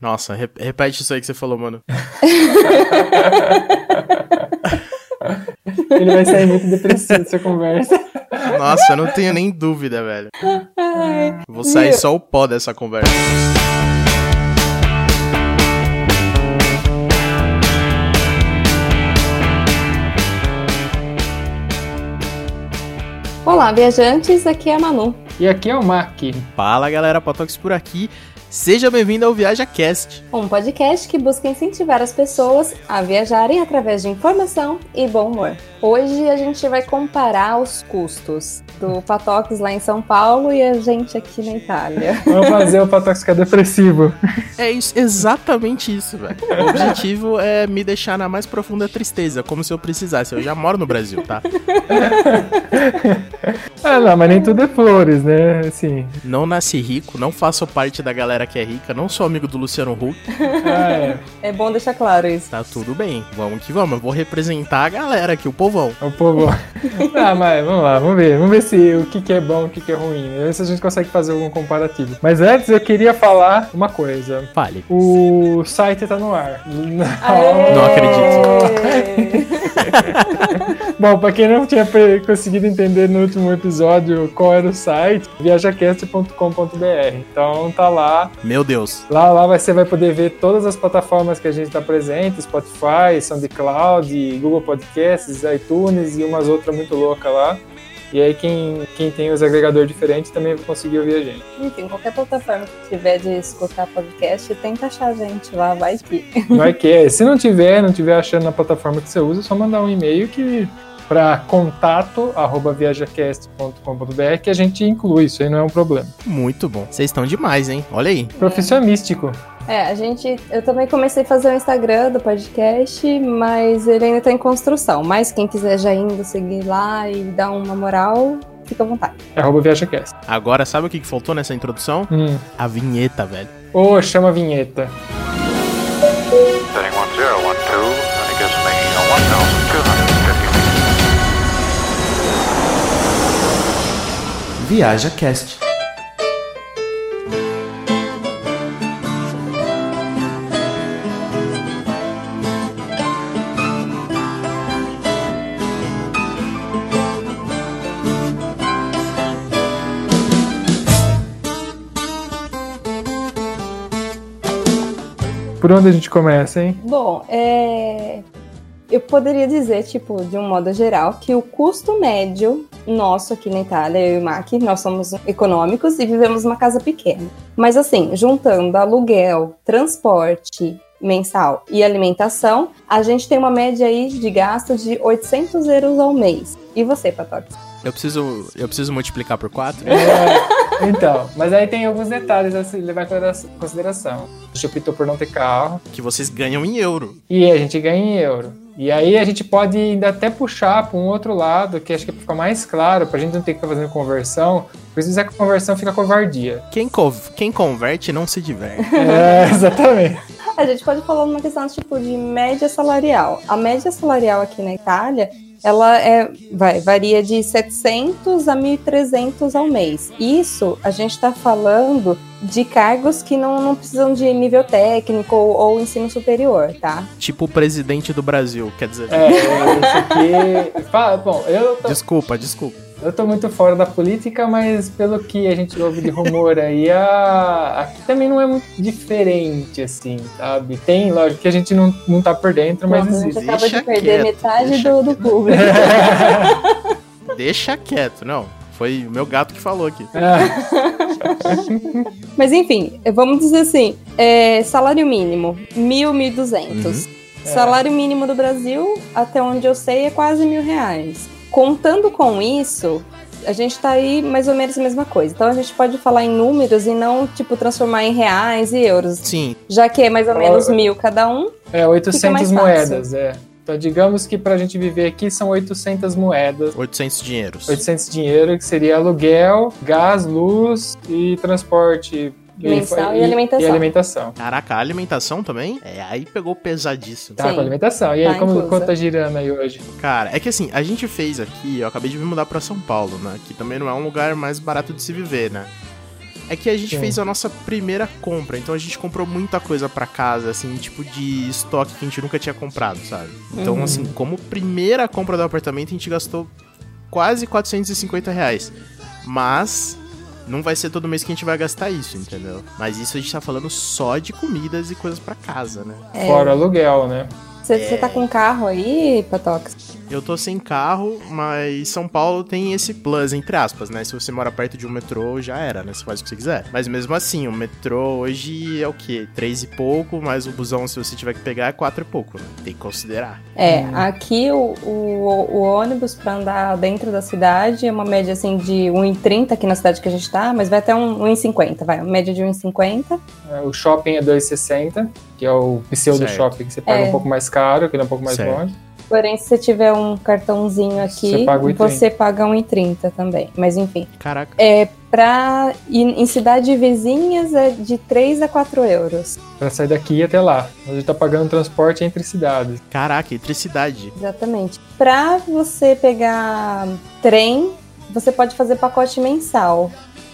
Nossa, re repete isso aí que você falou, mano. Ele vai sair muito depressivo dessa conversa. Nossa, eu não tenho nem dúvida, velho. Vou sair só o pó dessa conversa. Olá, viajantes, aqui é a Manu. E aqui é o Mac. Fala galera, Potox por aqui. Seja bem-vindo ao ViajaCast. Um podcast que busca incentivar as pessoas a viajarem através de informação e bom humor. Hoje a gente vai comparar os custos do Patox lá em São Paulo e a gente aqui na Itália. Vamos fazer o Patox ficar depressivo. É isso, exatamente isso, velho. O objetivo é me deixar na mais profunda tristeza, como se eu precisasse. Eu já moro no Brasil, tá? ah, não, mas nem tudo é flores, né? Assim. Não nasci rico, não faço parte da galera que é rica, não sou amigo do Luciano Huck. Ah, é. é bom deixar claro isso. Tá tudo bem, vamos que vamos. Eu vou representar a galera aqui, o povão. O povão. ah, mas vamos lá, vamos ver. Vamos ver se o que, que é bom, o que, que é ruim. Ver se a gente consegue fazer algum comparativo. Mas antes eu queria falar uma coisa. Fale. O site tá no ar. Aê! Não acredito. bom, pra quem não tinha conseguido entender no último episódio qual era o site, viajacast.com.br. Então tá lá. Meu Deus. Lá, lá você vai poder ver todas as plataformas que a gente tá presente: Spotify, SoundCloud, Google Podcasts, iTunes e umas outras muito loucas lá. E aí quem, quem tem os agregadores diferentes também vai conseguir ouvir a gente. Enfim, qualquer plataforma que tiver de escutar podcast, tenta achar a gente lá, vai que. Vai que. É. Se não tiver, não tiver achando na plataforma que você usa, é só mandar um e-mail que para contato arroba viajacast.com.br que a gente inclui, isso aí não é um problema. Muito bom. Vocês estão demais, hein? Olha aí. Profissão místico. É, a gente. Eu também comecei a fazer o Instagram do podcast, mas ele ainda está em construção. Mas quem quiser já indo seguir lá e dar uma moral, fica à vontade. É arroba ViajaCast. Agora, sabe o que faltou nessa introdução? Hum. A vinheta, velho. Ô, oh, chama a vinheta. Viaja Cast. Por onde a gente começa, hein? Bom, é... eu poderia dizer, tipo, de um modo geral, que o custo médio nosso aqui na Itália, eu e o Mac, nós somos econômicos e vivemos numa casa pequena. Mas assim, juntando aluguel, transporte mensal e alimentação, a gente tem uma média aí de gasto de 800 euros ao mês. E você, Patox? Eu preciso, eu preciso multiplicar por 4? É, então, mas aí tem alguns detalhes a se levar em consideração. A gente optou por não ter carro. Que vocês ganham em euro. E a gente ganha em euro. E aí a gente pode ainda até puxar para um outro lado, que acho que fica mais claro, para a gente não ter que ficar fazendo conversão. Porque se fizer conversão, fica covardia. Quem, co quem converte não se diverte. É, exatamente. A gente pode falar numa questão tipo de média salarial. A média salarial aqui na Itália ela é, vai, varia de 700 a 1.300 ao mês. Isso a gente está falando de cargos que não, não precisam de nível técnico ou, ou, ensino superior, tá? Tipo o presidente do Brasil, quer dizer. É, isso aqui. Fala, bom, eu. Tô... Desculpa, desculpa. Eu tô muito fora da política, mas pelo que a gente ouve de rumor aí, a... aqui também não é muito diferente, assim, sabe? Tem, lógico, que a gente não, não tá por dentro, mas existe. A gente acaba de perder quieto, metade do, do público. deixa quieto, não. Foi o meu gato que falou aqui. mas enfim, vamos dizer assim, é, salário mínimo, mil, mil duzentos. Uhum. Salário mínimo do Brasil, até onde eu sei, é quase mil reais. Contando com isso, a gente está aí mais ou menos a mesma coisa. Então a gente pode falar em números e não, tipo, transformar em reais e euros. Sim. Já que é mais ou menos mil cada um. É, 800 moedas, é. Então, digamos que para a gente viver aqui são 800 moedas. 800 dinheiros. 800 dinheiro, que seria aluguel, gás, luz e transporte Mensal e, e, alimentação. E alimentação. Caraca, a alimentação também? É, aí pegou pesadíssimo. Tá, Sim. com alimentação. E aí, tá como, quanto tá girando aí hoje? Cara, é que assim, a gente fez aqui, eu acabei de me mudar pra São Paulo, né? Que também não é um lugar mais barato de se viver, né? É que a gente Sim. fez a nossa primeira compra, então a gente comprou muita coisa pra casa, assim, tipo de estoque que a gente nunca tinha comprado, sabe? Então, Uhum. assim, como primeira compra do apartamento, a gente gastou quase 450 reais. Mas não vai ser todo mês que a gente vai gastar isso, entendeu? Mas isso a gente tá falando só de comidas e coisas pra casa, né? É. Fora aluguel, né? Você você tá com carro aí, Patox? Eu tô sem carro, mas São Paulo tem esse plus, entre aspas, né? Se você mora perto de um metrô, já era, né? Você faz o que você quiser. Mas mesmo assim, o metrô hoje é o quê? Três e pouco, mas o busão, se você tiver que pegar, é quatro e pouco, né? Tem que considerar. É, aqui o, o, o ônibus pra andar dentro da cidade é uma média assim de 1,30 aqui na cidade que a gente tá, mas vai até um 1,50, vai, uma média de 1,50. É, O shopping é 2,60, que é o pseudo Certo. shopping que você paga É. um pouco mais caro, que ele é um pouco mais Certo. longe. Porém, se você tiver um cartãozinho aqui, Você paga 1,30. você paga 1,30 também. Mas enfim. Caraca. É, pra ir em cidades vizinhas é de 3 a 4 euros. Pra sair daqui e até lá. A gente tá pagando transporte entre cidades. Caraca, eletricidade. Exatamente. Pra você pegar trem, você pode fazer pacote mensal.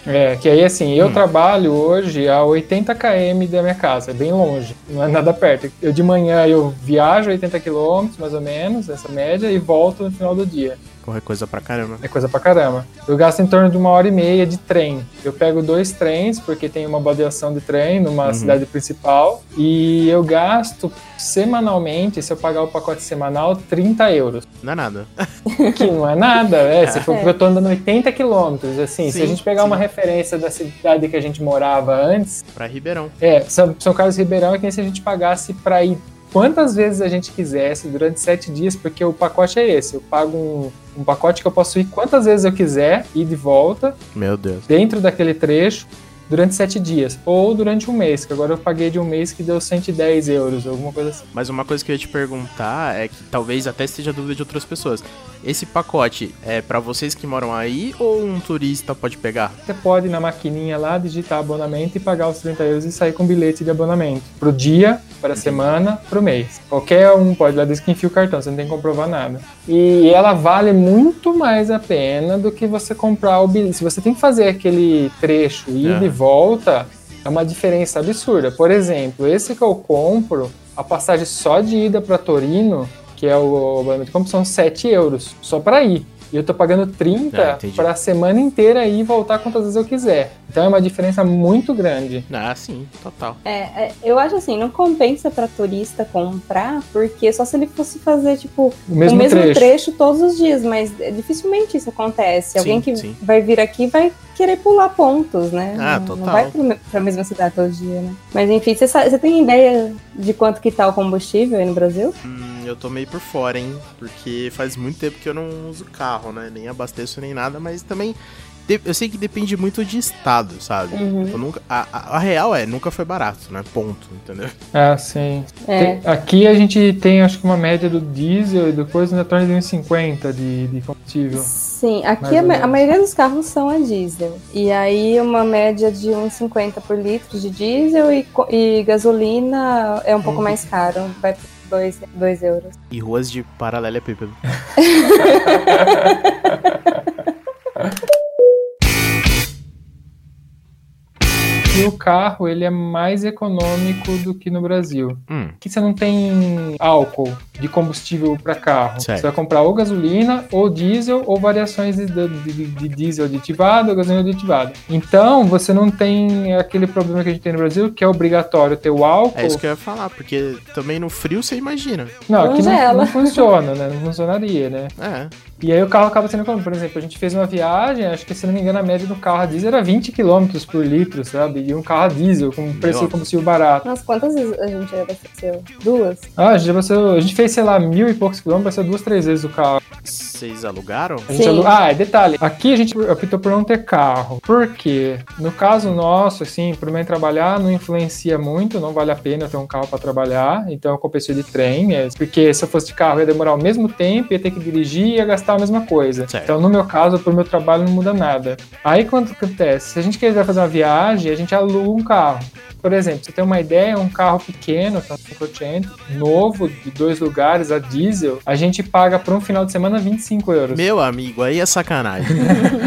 É, que aí assim, eu Hum. trabalho hoje a 80 km da minha casa, é bem longe, não é nada perto. Eu de manhã eu viajo 80 km, mais ou menos, essa média, e volto no final do dia. Corre coisa pra caramba. É coisa pra caramba. Eu gasto em torno de uma hora e meia de trem. Eu pego dois trens, porque tem uma baldeação de trem numa Uhum. cidade principal, e eu gasto semanalmente, se eu pagar o pacote semanal, 30 euros. Não é nada. Que não é nada, é. Se for É. porque eu tô andando 80 quilômetros, assim, se Sim, a gente pegar sim. uma referência da cidade que a gente morava antes, Pra Ribeirão. é, São, São Carlos e Ribeirão é que nem se a gente pagasse pra ir quantas vezes a gente quisesse durante sete dias, porque o pacote é esse. Eu pago um, um pacote que eu posso ir quantas vezes eu quiser, ir de volta, Meu Deus. dentro daquele trecho, durante sete dias. Ou durante um mês, que agora eu paguei de um mês que deu 110 euros, alguma coisa assim. Mas uma coisa que eu ia te perguntar é que talvez até esteja dúvida de outras pessoas. Esse pacote é pra vocês que moram aí ou um turista pode pegar? Você pode ir na maquininha lá, digitar abonamento e pagar os 30 euros e sair com bilhete de abonamento. Pro dia, para a semana, pro mês. Qualquer um pode lá, desde que enfia o cartão, você não tem que comprovar nada. E ela vale muito mais a pena do que você comprar o bilhete. Se você tem que fazer aquele trecho ida É. e volta, é uma diferença absurda. Por exemplo, esse que eu compro, a passagem só de ida para Torino, que é o abonamento que eu compro, são 7 euros, só para ir. E eu tô pagando Ah, 30 entendi. para a semana inteira ir e voltar quantas vezes eu quiser. Então é uma diferença muito grande. Ah, sim, total. É, é, eu acho assim, não compensa pra turista comprar, porque só se ele fosse fazer, tipo, O mesmo, o mesmo trecho. trecho. todos os dias, mas é, dificilmente isso acontece. Sim, Alguém que sim. vai vir aqui vai querer pular pontos, né? Ah, não, total. não vai pro- pra mesma cidade todo dia, né? Mas enfim, você você tem ideia de quanto que tá o combustível aí no Brasil? Hum, eu tô meio por fora, hein? Porque faz muito tempo que eu não uso carro, né? Nem abasteço nem nada, mas também. Eu sei que depende muito de estado, sabe? Uhum. Eu nunca, a, a- a real é, nunca foi barato, né? Ponto, entendeu? Ah, sim. É. Tem- aqui a gente tem, acho que uma média do diesel e do coisa na torno de uns 50 de, de combustível. Sim, aqui a, a maioria dos carros são a diesel. E aí uma média de 1,50 por litro de diesel e, co- e gasolina é um pouco Uhum. mais caro, vai por 2 euros. E ruas de paralelepípedo. E o carro, ele é mais econômico do que no Brasil. Hum, Aqui você não tem álcool de combustível para carro. Certo. Você vai comprar ou gasolina, ou diesel, ou variações de, de- de- de diesel aditivado ou gasolina aditivada. Então, você não tem aquele problema que a gente tem no Brasil, que é obrigatório ter o álcool. é isso que eu ia falar, porque também no frio você imagina. Não, aqui não, não funciona, né? Não funcionaria, né? É. E aí o carro acaba sendo como, por exemplo, a gente fez uma viagem, acho que se não me engano a média do carro a diesel era 20 km por litro, sabe? E um carro a diesel com um preço de combustível barato. Nossa, quantas vezes a gente abasteceu? Duas? Ah, a gente, abasteceu- a gente fez, sei lá, mil e poucos quilômetros, vai ser duas, três vezes o carro. Vocês alugaram? A gente Sim. alu- Ah, é detalhe. Aqui a gente optou por não ter carro. Por quê? No caso nosso, assim, pro mim trabalhar não influencia muito, não vale a pena eu ter um carro para trabalhar. Então eu compensei de trem, é, porque se eu fosse de carro ia demorar o mesmo tempo, ia ter que dirigir e ia gastar a mesma coisa. Certo. Então no meu caso, pro meu trabalho não muda nada. Aí quando acontece? Se a gente quiser fazer uma viagem, a gente aluga um carro. por exemplo, você tem uma ideia, um carro pequeno, que é um 500, novo, de dois lugares, a diesel, a gente paga por um final de semana 25 euros. Meu amigo, aí é sacanagem.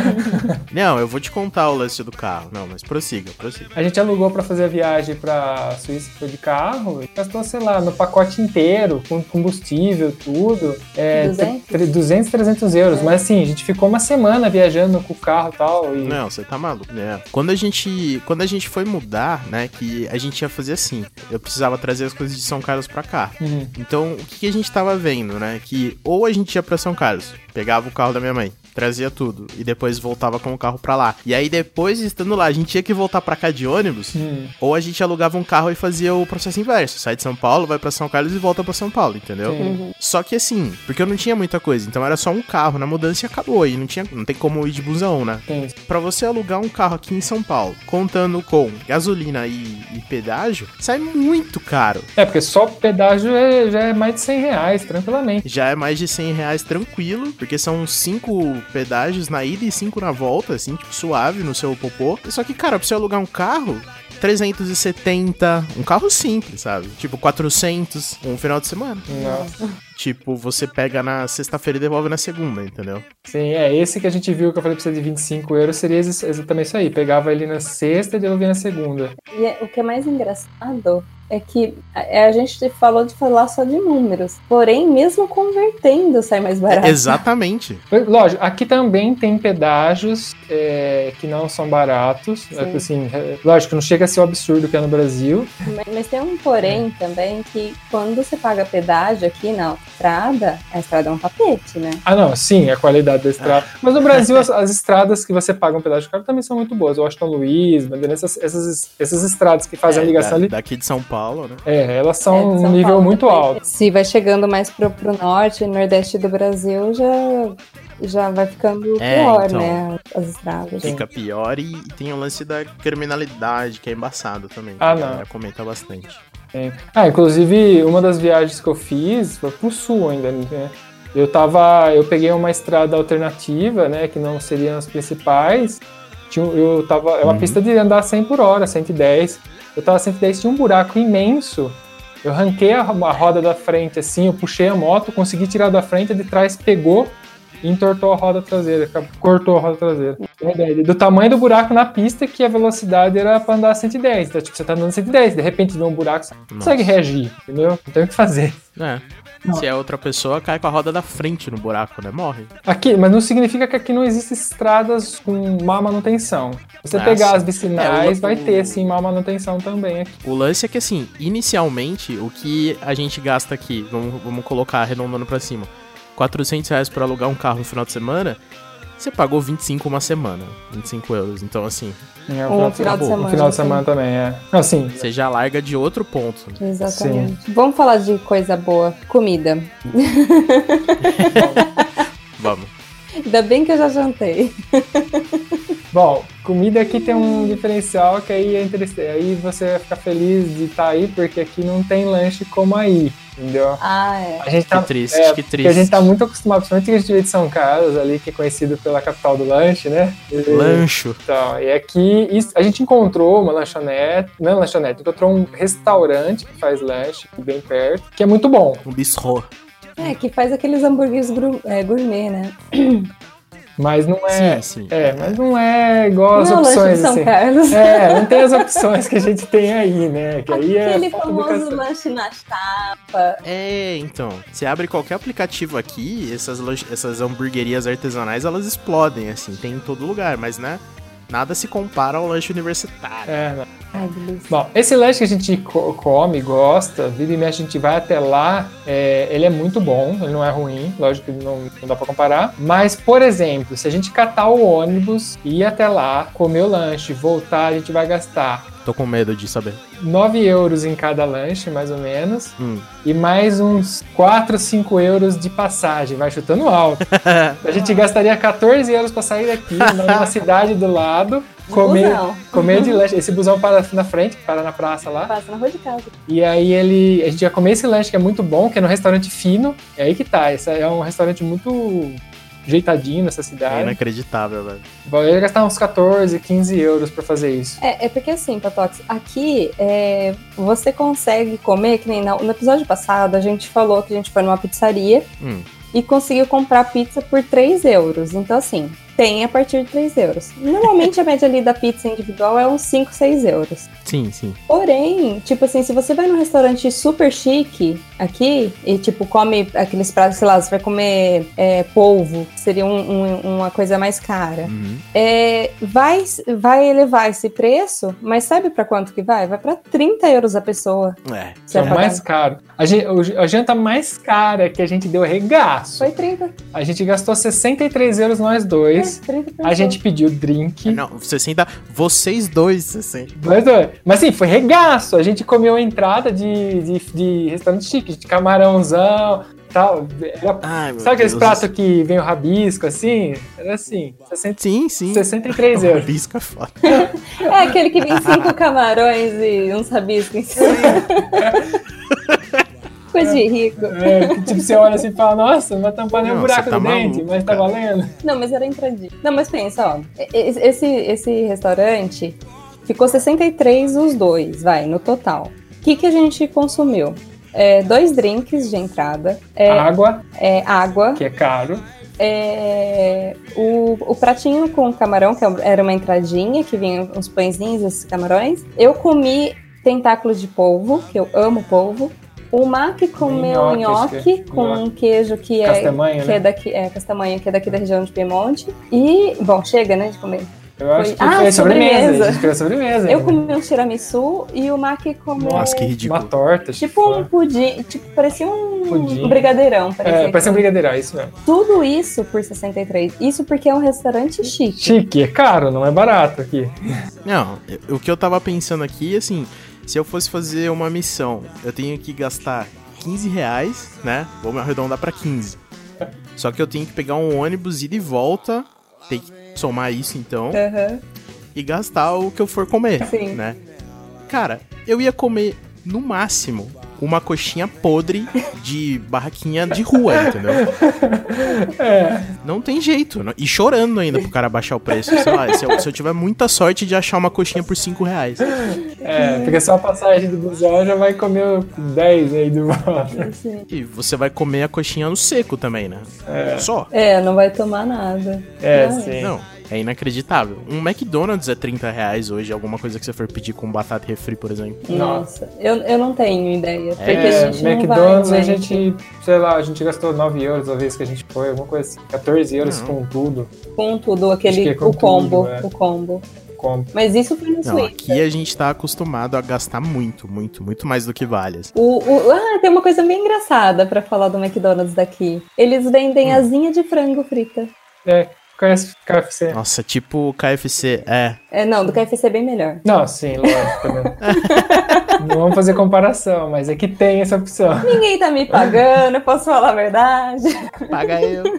não, eu vou te contar o lance do carro. Não, mas prossiga, prossiga. A gente alugou para fazer a viagem pra Suíça foi de carro, gastou, sei lá, no pacote inteiro, com combustível, tudo, é, 200? 200, 300 euros. É. Mas assim, a gente ficou uma semana viajando com o carro e tal. E... Não, você tá maluco, né? Quando a gente, quando a gente foi mudar, né, que a gente ia fazer assim, eu precisava trazer as coisas de São Carlos pra cá. Uhum. Então, o que, que a gente tava vendo, né? Que ou a gente ia pra São Carlos, pegava o carro da minha mãe, trazia tudo e depois voltava com o carro pra lá. E aí depois estando lá, a gente tinha que voltar pra cá de ônibus, Hum. ou a gente alugava um carro e fazia o processo inverso, sai de São Paulo, vai pra São Carlos e volta pra São Paulo, entendeu? Sim. Só que assim, porque eu não tinha muita coisa, então era só um carro na mudança e acabou. E não tinha, não tem como ir de busão, né? Pra você alugar um carro aqui em São Paulo, contando com gasolina e, e pedágio, sai muito caro. É, porque só o pedágio é- já é mais de 100 reais, tranquilamente. Já é mais de 100 reais tranquilo, porque são cinco pedágios na ida e cinco na volta, assim, tipo, suave no seu popô. Só que, cara, pra você alugar um carro, 370, um carro simples, sabe? Tipo, 400, um final de semana. Nossa. Tipo, você pega na sexta-feira e devolve na segunda, entendeu? Sim, é esse que a gente viu que eu falei pra você de 25 euros seria ex- exatamente isso aí. Pegava ele na sexta e devolvia na segunda. E é- o que é mais engraçado é que a, a gente falou de falar só de números. Porém, mesmo convertendo, sai mais barato. Exatamente. Lógico, aqui também tem pedágios é, que não são baratos. Sim. É, assim, é, lógico, não chega a ser o absurdo que é no Brasil. Mas, mas tem um porém também que quando você paga pedágio aqui na estrada, a estrada é um tapete, né? Ah, não, sim, a qualidade da estrada. Mas no Brasil, as, as estradas que você paga um pedágio caro também são muito boas. Washington Luiz, essas, essas, essas estradas que fazem É, a ligação da- ali. Daqui de São Paulo, né? É, elas É, são de um São nível Paulo, muito alto. Se vai chegando mais pro, pro norte e nordeste do Brasil, já, já vai ficando É, pior, então. né? As estradas. Fica pior e, e tem o lance da criminalidade, que é embaçado também. Ah, A não. comenta bastante. É. Ah, inclusive, uma das viagens que eu fiz foi pro sul ainda, né? Eu tava. Eu peguei uma estrada alternativa, né? Que não seriam as principais. Eu tava. É uma Uhum. pista de andar 100 por hora, 110. Eu tava 110, tinha um buraco imenso. Eu ranquei a, a roda da frente assim, eu puxei a moto, consegui tirar da frente, a de trás pegou e entortou a roda traseira, cortou a roda traseira. Verdade. Do tamanho do buraco na pista, que a velocidade era pra andar 110. Então, tipo, você tá andando 110, de repente vê um buraco, você não consegue reagir, entendeu? Não tem o que fazer. É. Não. Se é outra pessoa, cai com a roda da frente no buraco, né? Morre. Aqui, mas não significa que aqui não existem estradas com má manutenção. Você Ah, pegar as vicinais, É, o- vai ter sim má manutenção também aqui. O lance é que, assim, inicialmente, o que a gente gasta aqui, vamos, vamos colocar arredondando pra cima, 400 reais pra alugar um carro no final de semana, você pagou 25 uma semana, 25 euros. Então, assim, É, o Um final de semana. O final de sim. semana também, é. Assim, você já larga de outro ponto. né? Exatamente. Vamos falar de coisa boa. Comida. Vamos. Ainda bem que eu já jantei. bom, comida aqui tem um diferencial que aí é interessante. Aí você vai ficar feliz de estar aí, porque aqui não tem lanche como aí, entendeu? Ah, é. A gente tá, Que triste, é, que Porque triste. a gente tá muito acostumado, principalmente que a gente veio de São Carlos ali, que é conhecido pela capital do lanche, né? E- Lancho. Então, e aqui isso- a gente encontrou uma lanchonete, não é lanchonete, encontrou um restaurante que faz lanche aqui bem perto, que é muito bom. Um bistrô. É, que faz aqueles hambúrgueres é, gourmet, né? Mas não é. Sim, sim. É, mas não é igual as não é opções São assim. Carlos. É, não tem as opções que a gente tem aí, né? Que aí é Aquele de famoso lanche na chapa. É, então. Você abre qualquer aplicativo aqui, essas, essas hamburguerias artesanais, elas explodem, assim, tem em todo lugar, mas, né? Nada se compara ao lanche universitário. É, não. Ai, delícia. Bom, esse lanche que a gente co- come, gosta, vira e mexe, a gente vai até lá, é, ele é muito bom, ele não é ruim, lógico que não, não dá pra comparar. Mas, por exemplo, se a gente catar o ônibus, ir até lá, comer o lanche, voltar, a gente vai gastar Tô com medo de saber. 9 euros em cada lanche, mais ou menos, Hum. e mais uns 4, 5 euros de passagem, vai chutando alto. A gente gastaria 14 euros pra sair daqui, numa cidade do lado, comer, Busão. comer de lanche. Esse busão para na frente, para na praça lá. Passa na rua de casa. E aí ele. A gente ia comer esse lanche que é muito bom, que é num restaurante fino. É aí que tá. Esse é um restaurante muito ajeitadinho nessa É cidade. inacreditável, velho. Eu ia gastar uns 14, 15 euros pra fazer isso. É, é porque assim, Patox, aqui é, você consegue comer, que nem na- no episódio passado a gente falou que a gente foi numa pizzaria Hum. e conseguiu comprar pizza por 3 euros. Então, assim, tem a partir de 3 euros. Normalmente a média ali da pizza individual é uns 5, 6 euros. Sim, sim. Porém, tipo assim, se você vai num restaurante super chique aqui e, tipo, come aqueles pratos, sei lá, você vai comer é, polvo, que seria um- um- uma coisa mais cara. Uhum. É, vai, vai elevar esse preço, mas sabe pra quanto que vai? Vai pra 30 euros a pessoa. É. É mais caro. A, gen- o- a janta mais cara que a gente deu regaço. Foi 30. A gente gastou 63 euros nós dois. É, 30 por A gente pediu drink. Não, 60. Vocês dois, 60. Nós dois. Mas assim, foi regaço. A gente comeu a entrada de, de, de restaurante chique, de camarãozão tal. Era- Ai, sabe aqueles Deus. pratos que vem o rabisco assim? Era assim, 60, Sim, sim. 63 euros. Rabisco é foda. É aquele que vem cinco camarões e uns rabiscos em cima. Coisa de rico. É, que, tipo, você olha assim e fala, nossa, vai tampar nem o buraco tá do dente, mas tá valendo. Não, mas era entradinho. Não, mas pensa, ó. Esse, esse restaurante ficou 63 os dois, vai, no total. O que, que a gente consumiu? É, dois drinks de entrada, é, Água, é, água, que é caro. é, o, o pratinho com camarão, que era uma entradinha, que vinha uns pãezinhos, esses camarões. Eu comi tentáculos de polvo, que eu amo polvo. O Mac comeu Nhoque, nhoque que é. com um queijo que é, Castanha, que né? é daqui, é castamanha, que é daqui da região de Piemonte. E, bom, chega, né, de comer. Eu acho Foi- que Ah, foi sobremesa. sobremesa. A gente fez sobremesa. Eu ainda. comi um tiramisu e o Mac comeu Nossa, que ridículo. Uma torta. tipo um pudim, tipo, parecia um Pudim. brigadeirão. Parecia É, parece um brigadeirão, é isso mesmo. Tudo isso por 63. Isso porque é um restaurante chique. Chique, é caro, não é barato aqui. Não, o que eu tava pensando aqui, assim, se eu fosse fazer uma missão, eu tenho que gastar 15 reais, né? Vou me arredondar pra 15. Só que eu tenho que pegar um ônibus ida e volta, tem que somar isso então, Aham. e gastar o que eu for comer, Sim. né? Cara, eu ia comer no máximo uma coxinha podre de barraquinha de rua, entendeu? É, Não tem jeito. não- E chorando ainda pro cara baixar o preço. Sei lá, se eu, se eu tiver muita sorte de achar uma coxinha por 5 reais. é, porque só a passagem do busão já vai comer 10 aí do volta. E você vai comer a coxinha no seco também, né? Só. É, não vai tomar nada. É, Não, sim. Não, é inacreditável. Um McDonald's é 30 reais hoje, alguma coisa que você for pedir com batata e refri, por exemplo. Nossa, eu, eu não tenho ideia. Porque É, a gente não McDonald's vai, a né? gente, sei lá, a gente gastou 9 euros a vez que a gente foi, alguma coisa assim, 14 euros Não. com tudo. Com tudo, aquele é com o combo. tudo, é. O combo. Com... Mas isso foi no Não, aqui a gente tá acostumado a gastar muito, muito, muito mais do que vale. assim. O, o- ah, tem uma coisa bem engraçada pra falar do McDonald's daqui. Eles vendem Hum. asinha de frango frita. É, KFC? Nossa, tipo KFC, é. É, não, do KFC é bem melhor. Não, sim, lógico, né? Não vamos fazer comparação, mas é que tem essa opção. Ninguém tá me pagando, eu posso falar a verdade. Paga eu.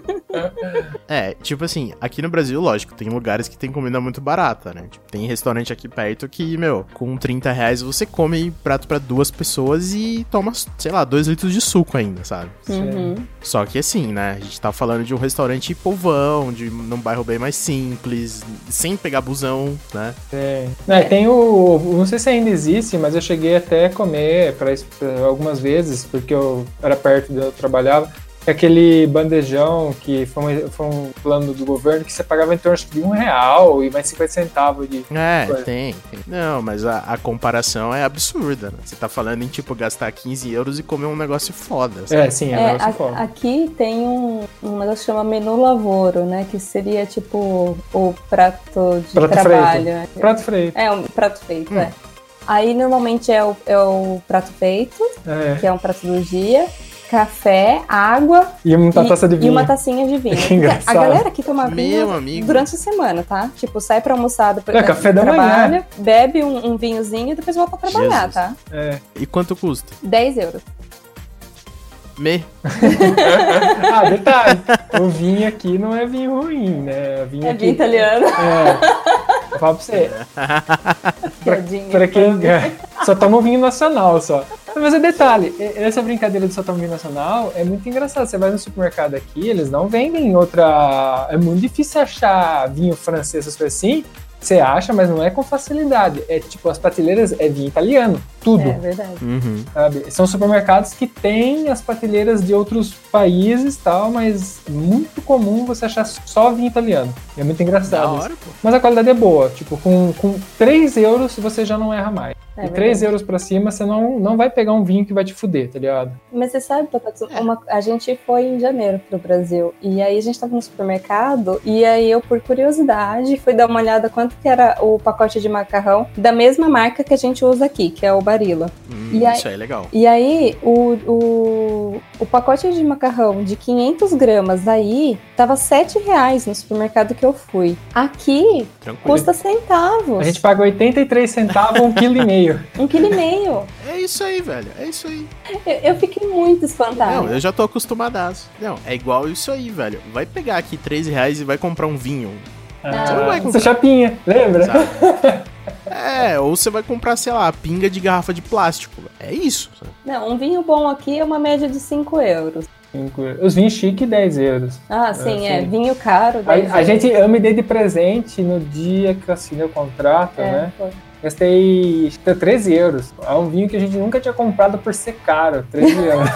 É, tipo assim, aqui no Brasil, lógico, tem lugares que tem comida muito barata, né? Tipo, tem restaurante aqui perto que, meu, com 30 reais você come prato pra duas pessoas e toma, sei lá, dois litros de suco ainda, sabe? Uhum. Só que assim, né? A gente tá falando de um restaurante povão, de num bairro bem mais simples, sem pegar busão, né? Tem. É, tem o. Não sei se ainda existe, mas eu cheguei até a comer pra, pra algumas vezes, porque eu era perto de onde eu trabalhava. Aquele bandejão que foi um, foi um plano do governo que você pagava em torno de um real e mais 50 centavos de. É, tem, tem. Não, mas a, a comparação é absurda, né? Você tá falando em, tipo, gastar 15 euros e comer um negócio foda. sabe? É, sim, é, É, um negócio a- foda. aqui tem um, um negócio que chama menu lavoro, né? Que seria tipo o prato de Prato trabalho. Prato feito. É, um prato feito, Hum. é. Aí normalmente é o, é o prato feito, É. que é um prato do dia, café, água E uma e, taça de e vinho. uma tacinha de vinho. Que engraçado. a galera aqui toma vinho amigo. durante a semana, tá? Tipo, sai pra almoçar depois É, café da trabalha, manhã. bebe um, um vinhozinho e depois volta a trabalhar, Jesus. tá? É. E quanto custa? 10 euros. Me. Ah, detalhe. o vinho aqui não é vinho ruim, né? Vinho É aqui- vinho italiano. É. Eu falo pra você. Piadinha. Pra quem é, só toma um vinho nacional só. Mas é detalhe, essa brincadeira do Saltão Nacional é muito engraçada. Você vai no supermercado aqui, eles não vendem outra. É muito difícil achar vinho francês, essas coisas assim. Você acha, mas não é com facilidade. É tipo, as prateleiras é vinho italiano, tudo. É verdade. Uhum. Sabe? São supermercados que têm as prateleiras de outros países tal, mas muito comum você achar só vinho italiano. É muito engraçado. hora, pô. Mas a qualidade é boa. Tipo, com, com 3 euros você já não erra mais. É e 3 verdade. euros pra cima você não, não vai pegar um vinho que vai te fuder, tá ligado? Mas você sabe, Patatsu, É. uma- a gente foi em janeiro pro Brasil. E aí a gente tava no supermercado. E aí eu, por curiosidade, fui dar uma olhada quanto que era o pacote de macarrão da mesma marca que a gente usa aqui, que é o Barilla. Hum, E aí- Isso aí é legal. E aí, o, o, o pacote de macarrão de 500 gramas aí tava 7 reais no supermercado que eu fui. Aqui Tranquilo. custa centavos. A gente paga 83 centavos um quilo e meio. Um quilo e meio. É isso aí, velho. É isso aí. Eu, eu fiquei muito espantada. Não, eu já tô acostumadaço. Não, é igual isso aí, velho. Vai pegar aqui 3 reais e vai comprar um vinho. Você não vai Ah, comprar. essa chapinha, lembra? É, ou você vai comprar, sei lá, pinga de garrafa de plástico. É isso. sabe? Não, um vinho bom aqui é uma média de 5 euros. Cinco- Os vinhos chique, 10 euros. Ah, sim, É, é. sim. Vinho caro. 10 A, a euros. gente, eu me dei de presente no dia que eu assinei o contrato, É, né? foi. Gastei acho que 13 euros. É um vinho que a gente nunca tinha comprado por ser caro. 13 euros.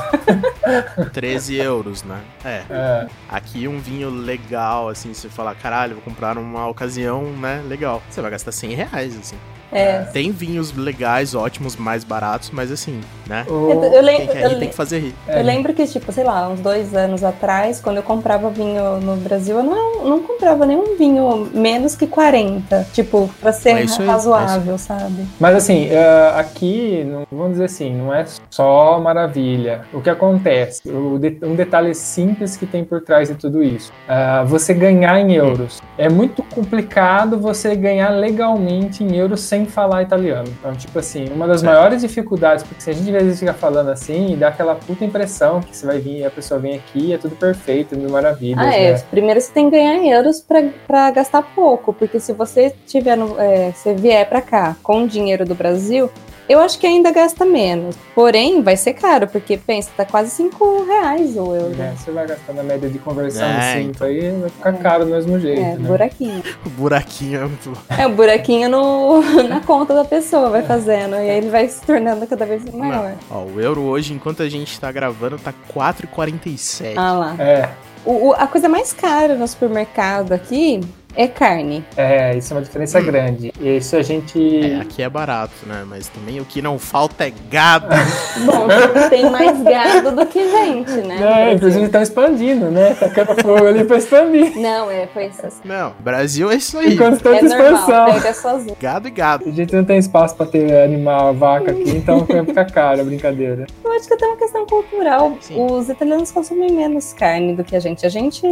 13 euros, né? É. É. Aqui um vinho legal, assim, você fala, caralho, vou comprar numa ocasião, né? Legal. Você vai gastar 100 reais, assim. É. Tem vinhos legais, ótimos, mais baratos, mas assim, né? Eu, eu Quem lembro, quer eu, rir tem que fazer rir. É. eu lembro que, tipo, sei lá, uns dois anos atrás, quando eu comprava vinho no Brasil, eu não, não comprava nenhum vinho menos que 40. Tipo, pra ser É aí, razoável, sabe? Mas assim, é, aqui, vamos dizer assim, não é só maravilha. O que acontece? O de- um detalhe simples que tem por trás de tudo isso. Ah, você ganhar em euros. É muito complicado você ganhar legalmente em euros sem falar italiano. Então, tipo assim, uma das maiores dificuldades, porque se a gente às vezes fica falando assim, dá aquela puta impressão que você vai vir, a pessoa vem aqui e é tudo perfeito, mil maravilhas, Ah, é. né? Primeiro você tem que ganhar em euros pra, pra gastar pouco, porque se você tiver no, é, se vier pra cá com o dinheiro do Brasil, eu acho que ainda gasta menos. Porém, vai ser caro, porque pensa, tá quase 5 reais o euro. É, você vai gastar na média de conversão É, de 5 aí, vai ficar caro do mesmo jeito, É, né? buraquinho. O buraquinho é muito. É, o buraquinho no, na conta da pessoa vai fazendo. E aí ele vai se tornando cada vez maior. Ó, o euro hoje, enquanto a gente tá gravando, tá 4,47. Ah lá. É, O- o- a coisa mais cara no supermercado aqui é carne. É, isso é uma diferença grande. E isso a gente. É, aqui é barato, né? Mas também o que não falta é gado. Bom, tem mais gado do que gente, né? Não, inclusive estão expandindo, né? Tacando fogo ali pra expandir. Não, é, foi isso. Não, Brasil é isso aí. Em constante É normal, expansão. sozinho. Gado e gado. A gente não tem espaço pra ter animal, vaca aqui, então vai ficar caro a brincadeira. Eu acho que até uma questão cultural. Sim. Os italianos consomem menos carne do que a gente. A gente,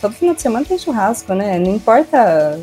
todo final de semana tem churrasco, né? Não importa,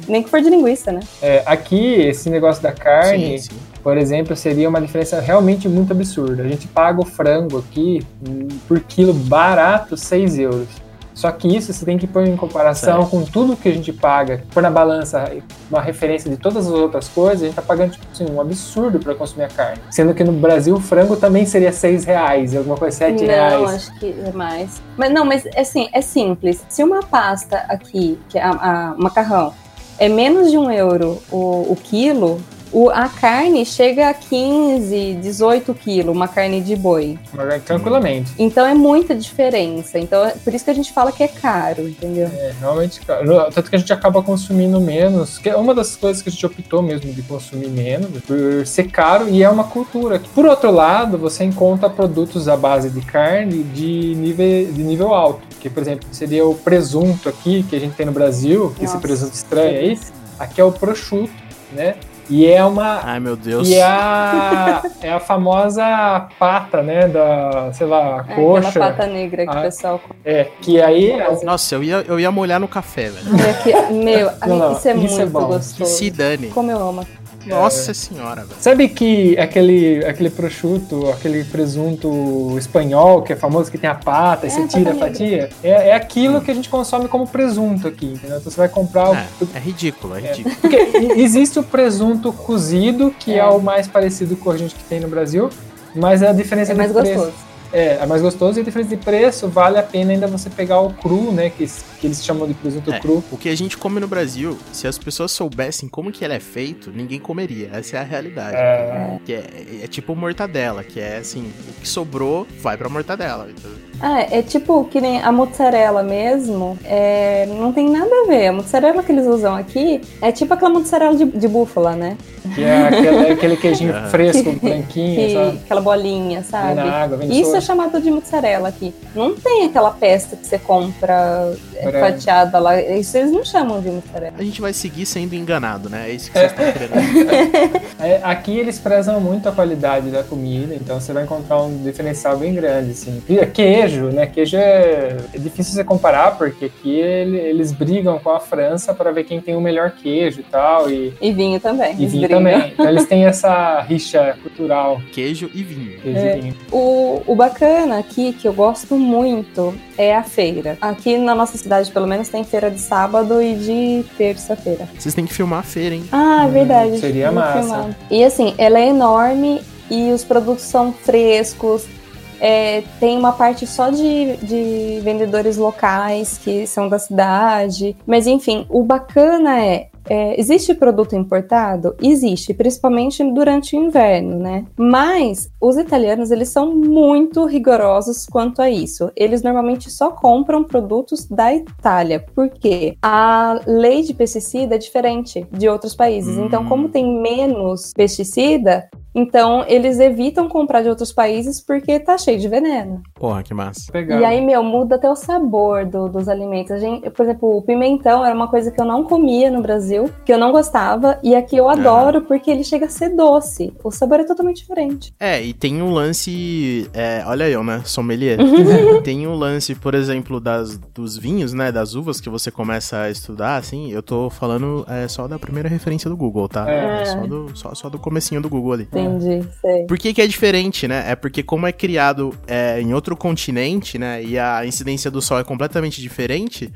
nem que for de linguiça, né? É, aqui, esse negócio da carne, Sim, sim. por exemplo, seria uma diferença realmente muito absurda. A gente paga o frango aqui hum, por quilo barato 6 euros. Só que isso você tem que pôr em comparação Certo. com tudo que a gente paga, pôr na balança uma referência de todas as outras coisas, a gente tá pagando tipo, assim, um absurdo para consumir a carne. Sendo que no Brasil o frango também seria 6 reais, alguma coisa 7 não, reais. acho que é mais. Mas não, mas assim, é simples. Se uma pasta aqui, que é a, a- macarrão, é menos de um euro o, o quilo, o, a carne chega a 15, 18 quilos, uma carne de boi. Mas, Tranquilamente. Então é muita diferença. Então é por isso que a gente fala que é caro, entendeu? É, realmente, cara. No- Tanto que a gente acaba consumindo menos, que é uma das coisas que a gente optou mesmo de consumir menos, por ser caro e é uma cultura. Por outro lado, você encontra produtos à base de carne de nível, de nível alto, que, por exemplo, seria o presunto aqui, que a gente tem no Brasil, que esse presunto estranho aí, aqui é o prosciutto, né? E é uma, Ai, meu Deus. e é a, é a famosa pata, né? Da, sei lá, É aquela coxa. pata negra que Ah. o pessoal come. É, que aí. Nossa, eu ia, eu ia molhar no café, velho. Olha aqui, Meu, Não, não, isso é isso é muito. Que gostoso. se dane. Como eu amo. Nossa senhora, velho. Sabe que aquele, aquele prosciutto, aquele presunto espanhol, que é famoso, que tem a pata, e É, você pata tira a fatia? É, é aquilo que a gente consome como presunto aqui, entendeu? Então você vai comprar o. É, é ridículo, é ridículo. Porque e- existe o presunto cozido, que é. É. o mais parecido com a gente que tem no Brasil. Mas a diferença É mais preço. É, é mais gostoso e a diferença de preço vale a pena ainda você pegar o cru, né? Que, que eles chamam de presunto É, cru. o que a gente come no Brasil, se as pessoas soubessem como que ele é feito, ninguém comeria. Essa é a realidade. É, Que é, é tipo mortadela, que é assim, o que sobrou vai pra mortadela. Ah, é tipo que nem a mozzarella mesmo, é, não tem nada a ver. A mozzarella que eles usam aqui é tipo aquela mozzarella de, de búfala, né? Que é aquele, aquele queijinho fresco, branquinho, Que- sabe? aquela bolinha, Vem sabe? na água, vem Isso é chamado de mozzarella aqui. Não tem aquela peça que você compra é, Pra- fatiada lá. Isso eles não chamam de mozzarella. A gente vai seguir sendo enganado, né? É isso que vocês estão querendo. É, aqui eles prezam muito a qualidade da comida, então você vai encontrar um diferencial bem grande, assim. E Queijo, né? Queijo é, é difícil você comparar, porque aqui ele- eles brigam com a França para ver quem tem o melhor queijo e tal, e, E vinho também. e vinho. Também. Então eles têm essa rixa cultural, Queijo e vinho. queijo É. e vinho. O, o bacana aqui, que eu gosto muito, é a feira. Aqui na nossa cidade, pelo menos, tem feira de sábado e de terça-feira. Vocês têm que filmar a feira, hein? Ah, é Hum, verdade. seria tem que massa. filmar. E assim, ela é enorme e os produtos são frescos. É, tem uma parte só de, de vendedores locais que são da cidade. Mas enfim, o bacana é. É, existe produto importado? Existe, principalmente durante o inverno, né? Mas os italianos, eles são muito rigorosos quanto a isso. Eles normalmente só compram produtos da Itália, porque a lei de pesticida é diferente de outros países. Hum. Então, como tem menos pesticida, então eles evitam comprar de outros países porque tá cheio de veneno. Porra, que massa. Legal. E aí, meu, muda até o sabor do- dos alimentos. A gente, por exemplo, o pimentão era uma coisa que eu não comia no Brasil, que eu não gostava, e aqui eu adoro porque ele chega a ser doce. O sabor é totalmente diferente. É, e tem um lance. é, olha eu, né? Sommelier. tem um lance, por exemplo, das, dos vinhos, né? Das uvas que você começa a estudar, assim. Eu tô falando é, só da primeira referência do Google, tá? É. Só, do, só, só do comecinho do Google ali. Entendi, sei. Por que, que é diferente, né? É porque como é criado é, em outro continente, né? E a incidência do sol é completamente diferente,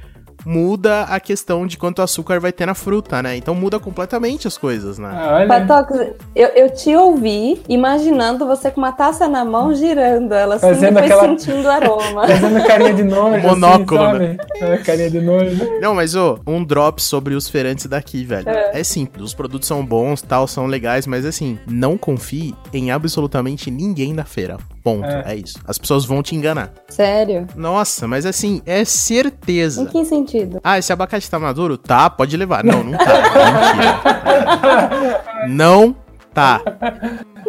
muda a questão de quanto açúcar vai ter na fruta, né? Então muda completamente as coisas, né? Ah, olha, Patox, eu, eu te ouvi imaginando você com uma taça na mão girando ela assim, Fazendo depois aquela- sentindo o aroma. fazendo carinha de nojo, Monóculo, assim, sabe? É, carinha de nojo. Não, mas ô, um drop sobre os feirantes daqui, velho. É. simples, os produtos são bons, tal, são legais, mas assim, não confie em absolutamente ninguém da feira. Ponto. É. É. isso. As pessoas vão te enganar. Sério? Nossa, mas assim, é certeza. Em que sentido? Ah, esse abacate tá maduro? Tá, pode levar. Não, não tá. Mentira. Não tá.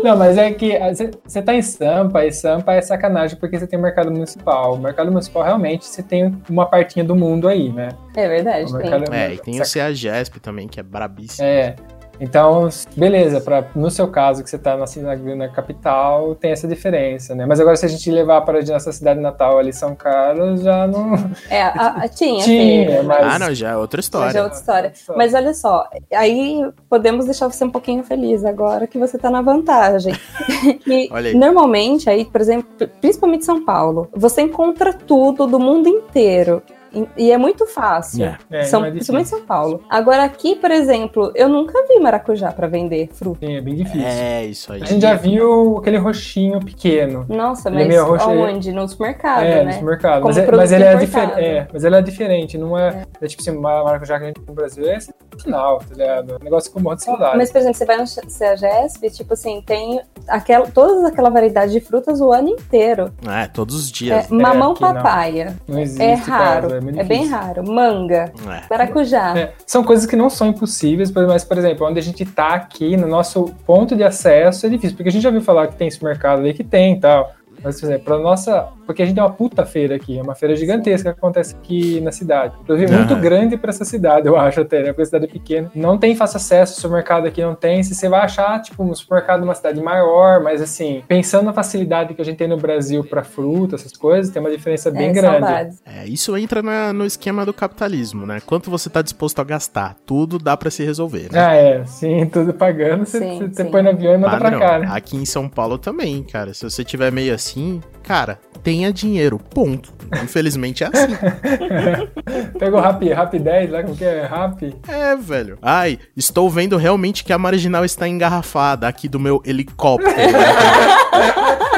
Não, mas é que você tá em Sampa, e Sampa é sacanagem porque você tem mercado municipal. O mercado municipal realmente você tem uma partinha do mundo aí, né? É verdade, O tem. mercado- É, e tem o CEAGESP também, que é brabíssimo. É. Então, beleza, pra, no seu caso, que você tá na, na, na capital, tem essa diferença, né? Mas agora, se a gente levar para a nossa cidade natal ali, São Carlos, já não. É, a, a- tinha, Tinha, feira, mas- Ah, não, já é outra Mas é história. outra história. Mas olha só, aí podemos deixar você um pouquinho feliz agora que você tá na vantagem. E Olha aí. normalmente, aí, por exemplo, principalmente em São Paulo, você encontra tudo do mundo inteiro. E- é muito fácil. É. É, São, é principalmente. São Paulo. Agora aqui, por exemplo, eu nunca vi maracujá pra vender fruta. Sim, é bem difícil. É, isso aí. A gente já viu aquele roxinho pequeno. Nossa, Ele é mas meio roxo- aonde? No supermercado, é, né? no supermercado. Como Mas, é- mas ele é, difer- é, mas ele é diferente, não é, é. tipo assim, maracujá que a gente tem no Brasil é sensacional, tá ligado? Um negócio com um monte de saudade. Mas, por exemplo, você vai no CEAGESP, tipo assim, tem aquela, toda aquela variedade de frutas o ano inteiro. É, todos os É, dias. mamão aqui não. papaya. não existe, É raro. quase, muito É bem raro. Manga, É. maracujá. É, são coisas que não são impossíveis, mas, por exemplo, onde a gente tá aqui, no nosso ponto de acesso, é difícil, porque a gente já ouviu falar que tem supermercado ali que tem e tal. Mas, por exemplo, pra nossa. Porque a gente tem uma puta feira aqui, é uma feira gigantesca que acontece aqui na cidade. Inclusive, muito Aham. grande pra essa cidade, eu acho até, né? Porque a cidade é pequena. Não tem fácil acesso, o supermercado aqui não tem. Se você vai achar, tipo, um supermercado numa cidade maior, mas assim, pensando na facilidade que a gente tem no Brasil pra fruta, essas coisas, tem uma diferença bem é, grande. saudades. É, isso entra na- no esquema do capitalismo, né? Quanto você tá disposto a gastar? Tudo dá pra se resolver, né? Ah, é, sim, tudo pagando, você, Sim, você sim. põe no avião e manda Padrão. pra cá, né? Aqui em São Paulo também, cara. Se você tiver meio assim, assim, cara, tenha dinheiro, ponto. Infelizmente é assim. Pegou Rap, Rap 10 lá, como que é? Rap? É, velho. Ai, estou vendo realmente que a marginal está engarrafada aqui do meu helicóptero.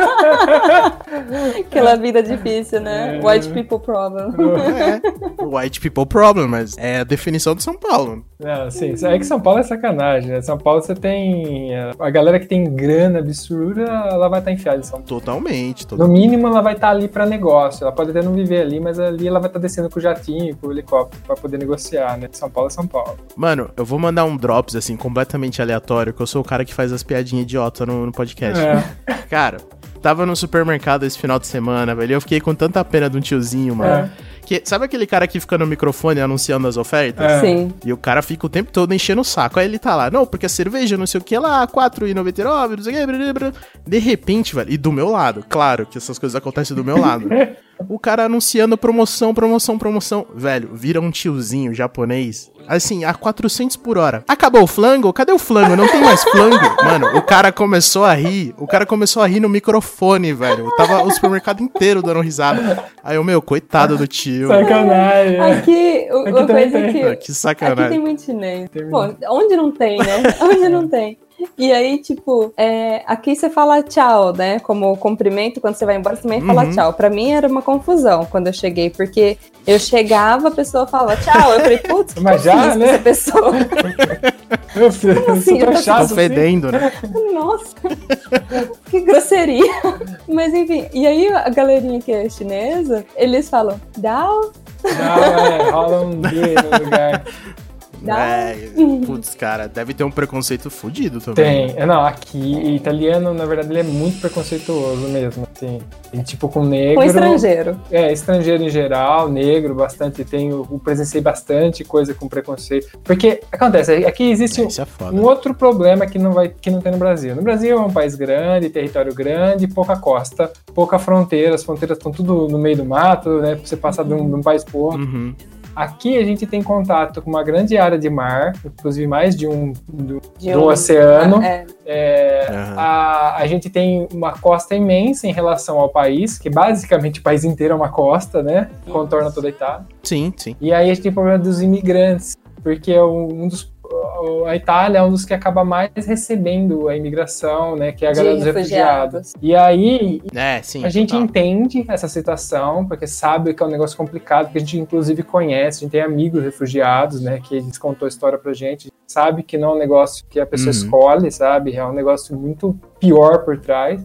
Aquela vida difícil, né? É. White people problem. é, white people problem, mas é a definição de São Paulo. Não, sim, é que São Paulo é sacanagem, né? São Paulo você tem. A galera que tem grana absurda, ela vai estar enfiada em São Paulo. Totalmente, No totalmente. mínimo, ela vai estar ali para negócio. Ela pode até não viver ali, mas ali ela vai estar descendo com o jatinho, com o helicóptero, para poder negociar, né? São Paulo é São Paulo. Mano, eu vou mandar um drops, assim, completamente aleatório, que eu sou o cara que faz as piadinhas idiota no, no podcast. É. Cara, tava no supermercado esse final de semana, velho, eu fiquei com tanta pena de um tiozinho, mano. Que, sabe aquele cara que fica no microfone anunciando as ofertas? É. Sim. E o cara fica o tempo todo enchendo o saco. Aí ele tá lá, não, porque a cerveja, não sei o que lá, 4,99, não sei o que, blá, blá, blá. De repente, velho, e do meu lado, claro que essas coisas acontecem do meu lado. o cara anunciando promoção, promoção, promoção. Velho, vira um tiozinho japonês, assim, a 400 por hora. Acabou o flango? Cadê o flango? Não tem mais flango? Mano, o cara começou a rir, o cara começou a rir no microfone, velho. Tava o supermercado inteiro dando risada. Aí eu, meu, coitado do tio. Sacanagem. Aqui, o- Aqui uma coisa tem. que. Ah, Que sacanagem. Aqui tem muito chinês. Pô, onde não tem, né? Onde não tem. E aí, tipo, é, aqui você fala tchau, né? Como cumprimento, quando você vai embora, você também fala Uhum. tchau. Pra mim era uma confusão quando eu cheguei, porque eu chegava, a pessoa falava tchau. Eu falei, putz, Mas já, fiz né? essa pessoa? Meu filho, assim? super Eu tô Tô chato. assim. fedendo, né? Nossa, que grosseria. Mas enfim, e aí a galerinha que é chinesa, eles falam, Dao, Não, é, rola um no lugar. Dá. É, putz, cara, deve ter um preconceito fudido também. Tem. É, Não, aqui, italiano, na verdade, ele é muito preconceituoso mesmo, assim. E, tipo, com negro... com estrangeiro. É, estrangeiro em geral, negro, bastante. Tenho, eu presenciei bastante coisa com preconceito. Porque, acontece, aqui existe um, Isso é um outro problema que não, vai, que não tem no Brasil. No Brasil é um país grande, território grande, pouca costa, pouca fronteira. As fronteiras estão tudo no meio do mato, né? Pra você passar de um, de um país pro outro. Uhum. Aqui a gente tem contato com uma grande área de mar, inclusive mais de um, do, De do um- oceano. É, É, Aham. a, a gente tem uma costa imensa em relação ao país, que basicamente o país inteiro é uma costa, né? Contorna toda a Itália. Sim, sim. E aí a gente tem o problema dos imigrantes, porque é um dos, a Itália é um dos que acaba mais recebendo a imigração, né? Que é a de galera dos refugiados. refugiados. E aí É, sim. a gente total. entende essa situação, porque sabe que é um negócio complicado, que a gente inclusive conhece, a gente tem amigos refugiados, né, que eles contou a história pra gente, sabe que não é um negócio que a pessoa Uhum. escolhe, sabe, é um negócio muito pior por trás.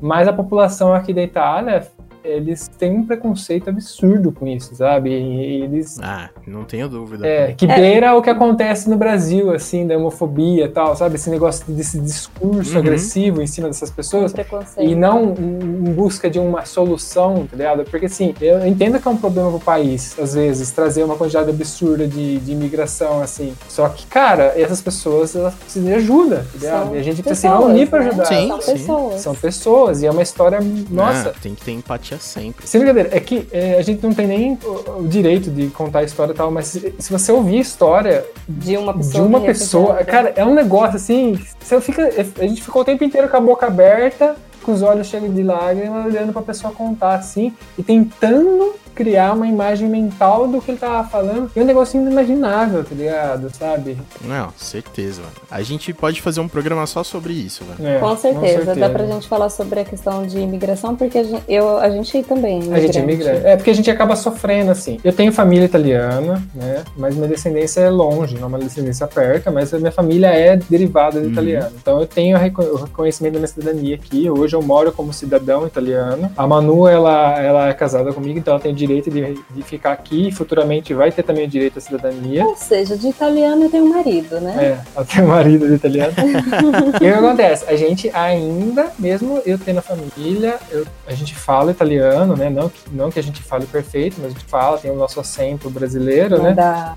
Mas a população aqui da Itália, eles têm um preconceito absurdo com isso, sabe? E eles Ah, não tenho dúvida. é, que beira o que acontece no Brasil, assim, da homofobia e tal, sabe? Esse negócio desse discurso Uhum. agressivo em cima dessas pessoas Preconceito. e não em busca de uma solução, tá ligado? Porque assim, eu entendo que é um problema pro país, às vezes, trazer uma quantidade absurda de, de imigração, assim. Só que, cara, essas pessoas, elas precisam de ajuda, tá ligado? São e a gente precisa se reunir pra né? ajudar. Sim, São sim. pessoas. São pessoas, e é uma história, nossa, Ah, tem que ter empatia sempre. sem brincadeira, é que é, a gente não tem nem o, o direito de contar a história e tal, mas se, se você ouvir a história De uma pessoa. de uma pessoa, refugiada. cara, é um negócio assim, você fica, a gente ficou o tempo inteiro com a boca aberta, com os olhos cheios de lágrimas, olhando pra pessoa contar assim, e tentando criar uma imagem mental do que ele tava falando, e é um negócio inimaginável, tá ligado, sabe? Não, certeza, mano. A gente pode fazer um programa só sobre isso, velho. É, Com certeza. Dá pra gente falar sobre a questão de imigração, porque a gente, eu, a gente também. A gente é imigrante. É, porque a gente acaba sofrendo, assim. Eu tenho família italiana, né? Mas minha descendência é longe, não é uma descendência perto, mas a minha família é derivada de Uhum. italiano. Então eu tenho o reconhecimento da minha cidadania aqui. Hoje eu moro como cidadão italiano. A Manu, ela, ela é casada comigo, então ela tem direito de, de ficar aqui. E futuramente vai ter também o direito à cidadania. Ou seja, de italiano eu tenho um marido, né? É, ela tem um marido de italiano. e o que acontece? A gente ainda, mesmo eu tendo a família, eu- a gente fala italiano, né? Não, que- não que a gente fale perfeito, mas a gente fala, tem o nosso acento brasileiro, Não né? dá.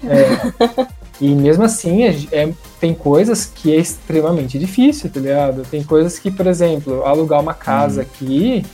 E mesmo assim, gen- é, tem coisas que é extremamente difícil, tá ligado? Tem coisas que, por exemplo, alugar uma casa aqui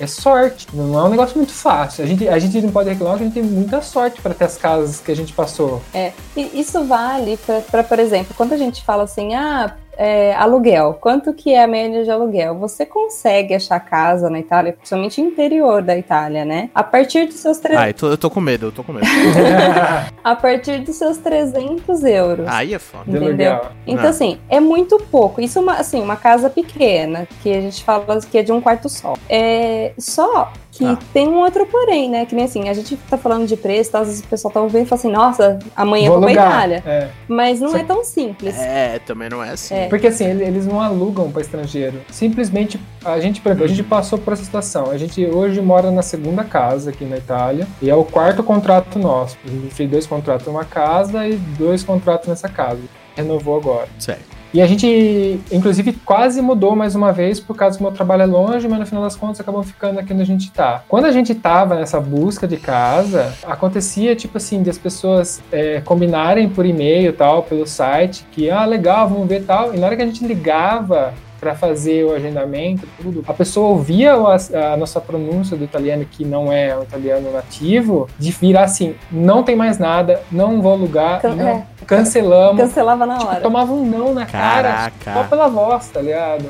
é sorte, não é um negócio muito fácil. A gente, a gente não pode reclamar que a gente tem muita sorte para ter as casas que a gente passou. É, e isso vale para, por exemplo, quando a gente fala assim, ah, é, aluguel. Quanto que é a média de aluguel? Você consegue achar casa na Itália, principalmente interior da Itália, né? A partir dos seus... Tre... Ai, eu tô, eu tô com medo, eu tô com medo. a partir dos seus 300 euros. Aí é foda. De Entendeu? Então, Não. assim, é muito pouco. Isso é uma, assim, uma casa pequena, que a gente fala que é de um quarto só. É, só que Tá. tem um outro porém, né? Que nem assim, a gente tá falando de preço, tá, às vezes o pessoal tá ouvindo e fala assim, nossa, amanhã eu Vou pra. Itália. É. Mas não Sim. é tão simples. É, também não é assim. É. Porque assim, ele- eles não alugam para estrangeiro. Simplesmente, a gente, por exemplo, a gente passou por essa situação. A gente hoje mora na segunda casa aqui na Itália e é o quarto contrato nosso. A gente fez dois contratos numa casa e dois contratos nessa casa. Renovou agora. Certo. E a gente, inclusive, quase mudou mais uma vez por causa que meu trabalho é longe, mas no final das contas acabamos ficando aqui onde a gente tá. Quando a gente tava nessa busca de casa, acontecia, tipo assim, de as pessoas é, combinarem por e-mail tal, pelo site, que, ah, legal, vamos ver tal. E na hora que a gente ligava para fazer o agendamento, tudo, a pessoa ouvia o- a, nossa pronúncia do italiano, que não é o italiano nativo, de virar assim, não tem mais nada, não vou alugar, Can- não, é. cancelamos. Cancelava na Tipo, hora. tomava um não na cara Caraca. só pela voz, tá ligado?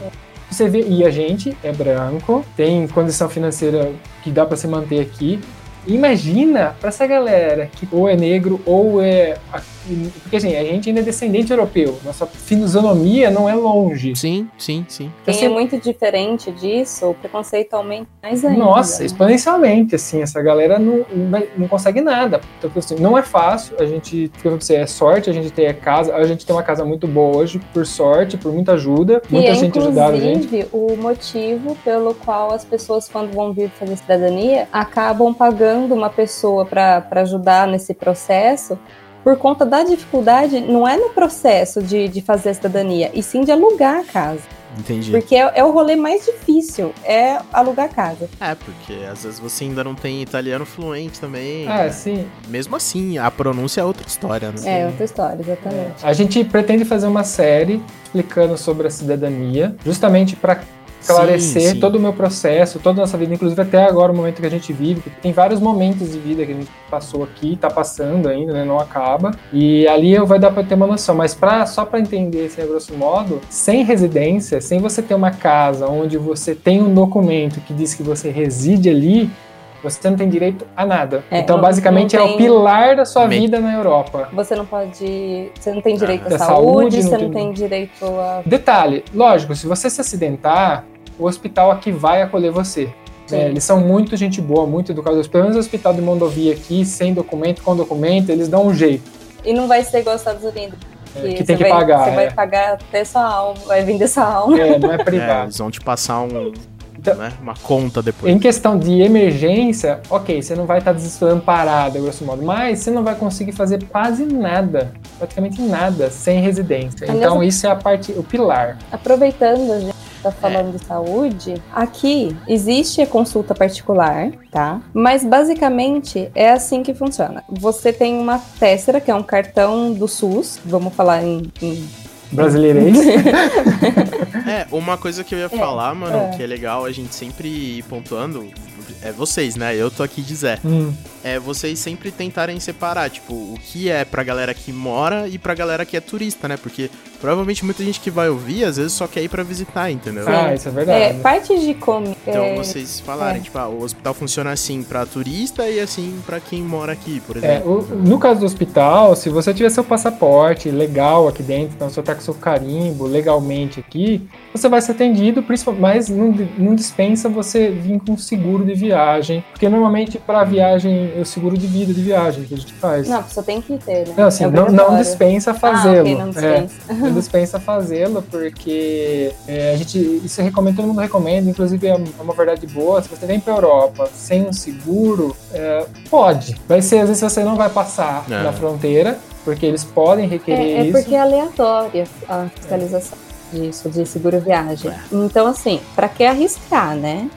Você vê, e a gente é branco, tem condição financeira que dá pra se manter aqui. Imagina pra essa galera que ou é negro ou é. Porque assim, a gente ainda é descendente europeu. Nossa fisionomia não é longe. Sim, sim, sim. Quem Assim, é muito diferente disso, o preconceito aumenta mais ainda. Nossa, né? exponencialmente, assim, essa galera não, não, consegue nada. Então, assim, não é fácil, a gente, como você é sorte, a gente tem a casa, a gente tem uma casa muito boa hoje, por sorte, por muita ajuda, muita é, gente ajudava a gente. inclusive, o motivo pelo qual as pessoas, quando vão vir fazer cidadania, acabam pagando uma pessoa para ajudar nesse processo, por conta da dificuldade, não é no processo de, de fazer a cidadania, e sim de alugar a casa. Entendi. Porque é, é o rolê mais difícil, é alugar a casa. É, porque às vezes você ainda não tem italiano fluente também. Ah, né? sim. Mesmo assim, a pronúncia é outra história, né? É outra história, exatamente. A gente pretende fazer uma série explicando sobre a cidadania, justamente para esclarecer Sim, sim. todo o meu processo, toda a nossa vida, inclusive até agora o momento que a gente vive, porque tem vários momentos de vida que a gente passou aqui, tá passando ainda, né, não acaba. E ali eu vai dar para ter uma noção, mas para só para entender assim, a grosso modo, sem residência, sem você ter uma casa onde você tem um documento que diz que você reside ali, você não tem direito a nada. É, então, basicamente, não é tem- o pilar da sua Me- vida na Europa. Você não pode. Você não tem direito Da à saúde, saúde, não você tem- não tem direito a. Detalhe, lógico, se você se acidentar, o hospital aqui vai acolher você. É, eles são muito gente boa, muito educados. Pelo menos o hospital de Mondovia aqui, sem documento, com documento, eles dão um jeito. E não vai ser igual aos Estados Unidos. É, que tem que vai, pagar. Você é. vai pagar até sua alma, vai vender sua alma. É, não é É, privado. eles vão te passar um, Então- né, uma conta depois. Em questão de emergência, ok, você não vai estar desamparado, grosso modo, mas você não vai conseguir fazer quase nada, praticamente nada, sem residência. Aliás, Então isso é a parte, o pilar. Aproveitando, a gente tá falando de saúde, aqui existe a consulta particular, tá? Mas basicamente é assim que funciona. Você tem uma tessera, que é um cartão do SUS, vamos falar em- em Brasileirês. É, uma coisa que eu ia É, falar, mano, é. que é legal a gente sempre ir pontuando, é vocês, né? Eu tô aqui de Zé. Hum. É vocês sempre tentarem separar, tipo, o que é pra galera que mora e pra galera que é turista, né? Porque provavelmente muita gente que vai ouvir, às vezes só quer ir pra visitar, entendeu? Ah, isso é é, verdade. parte de como. Então é, vocês falarem, é. tipo, ah, o hospital funciona assim pra turista e assim pra quem mora aqui, por É, exemplo. o- no caso do hospital, se você tiver seu passaporte legal aqui dentro, então você tá com seu carimbo legalmente aqui, você vai ser atendido, principalmente, mas não, não dispensa você vir com seguro de viagem, porque normalmente para viagem, o seguro de vida de viagem que a gente faz. Não, você tem que ter, né? Não, assim, É não, não dispensa fazê-lo. Ah, ok, não É, dispensa. não dispensa fazê-lo, porque é, a gente, isso eu recomendo, todo mundo recomenda, inclusive é uma verdade boa, se você vem pra Europa sem um seguro, é, pode. Vai ser, às vezes você não vai passar É. na fronteira, porque eles podem requerer É, é isso. porque é aleatória a fiscalização disso, de seguro viagem. É. Então, assim, pra que arriscar, né?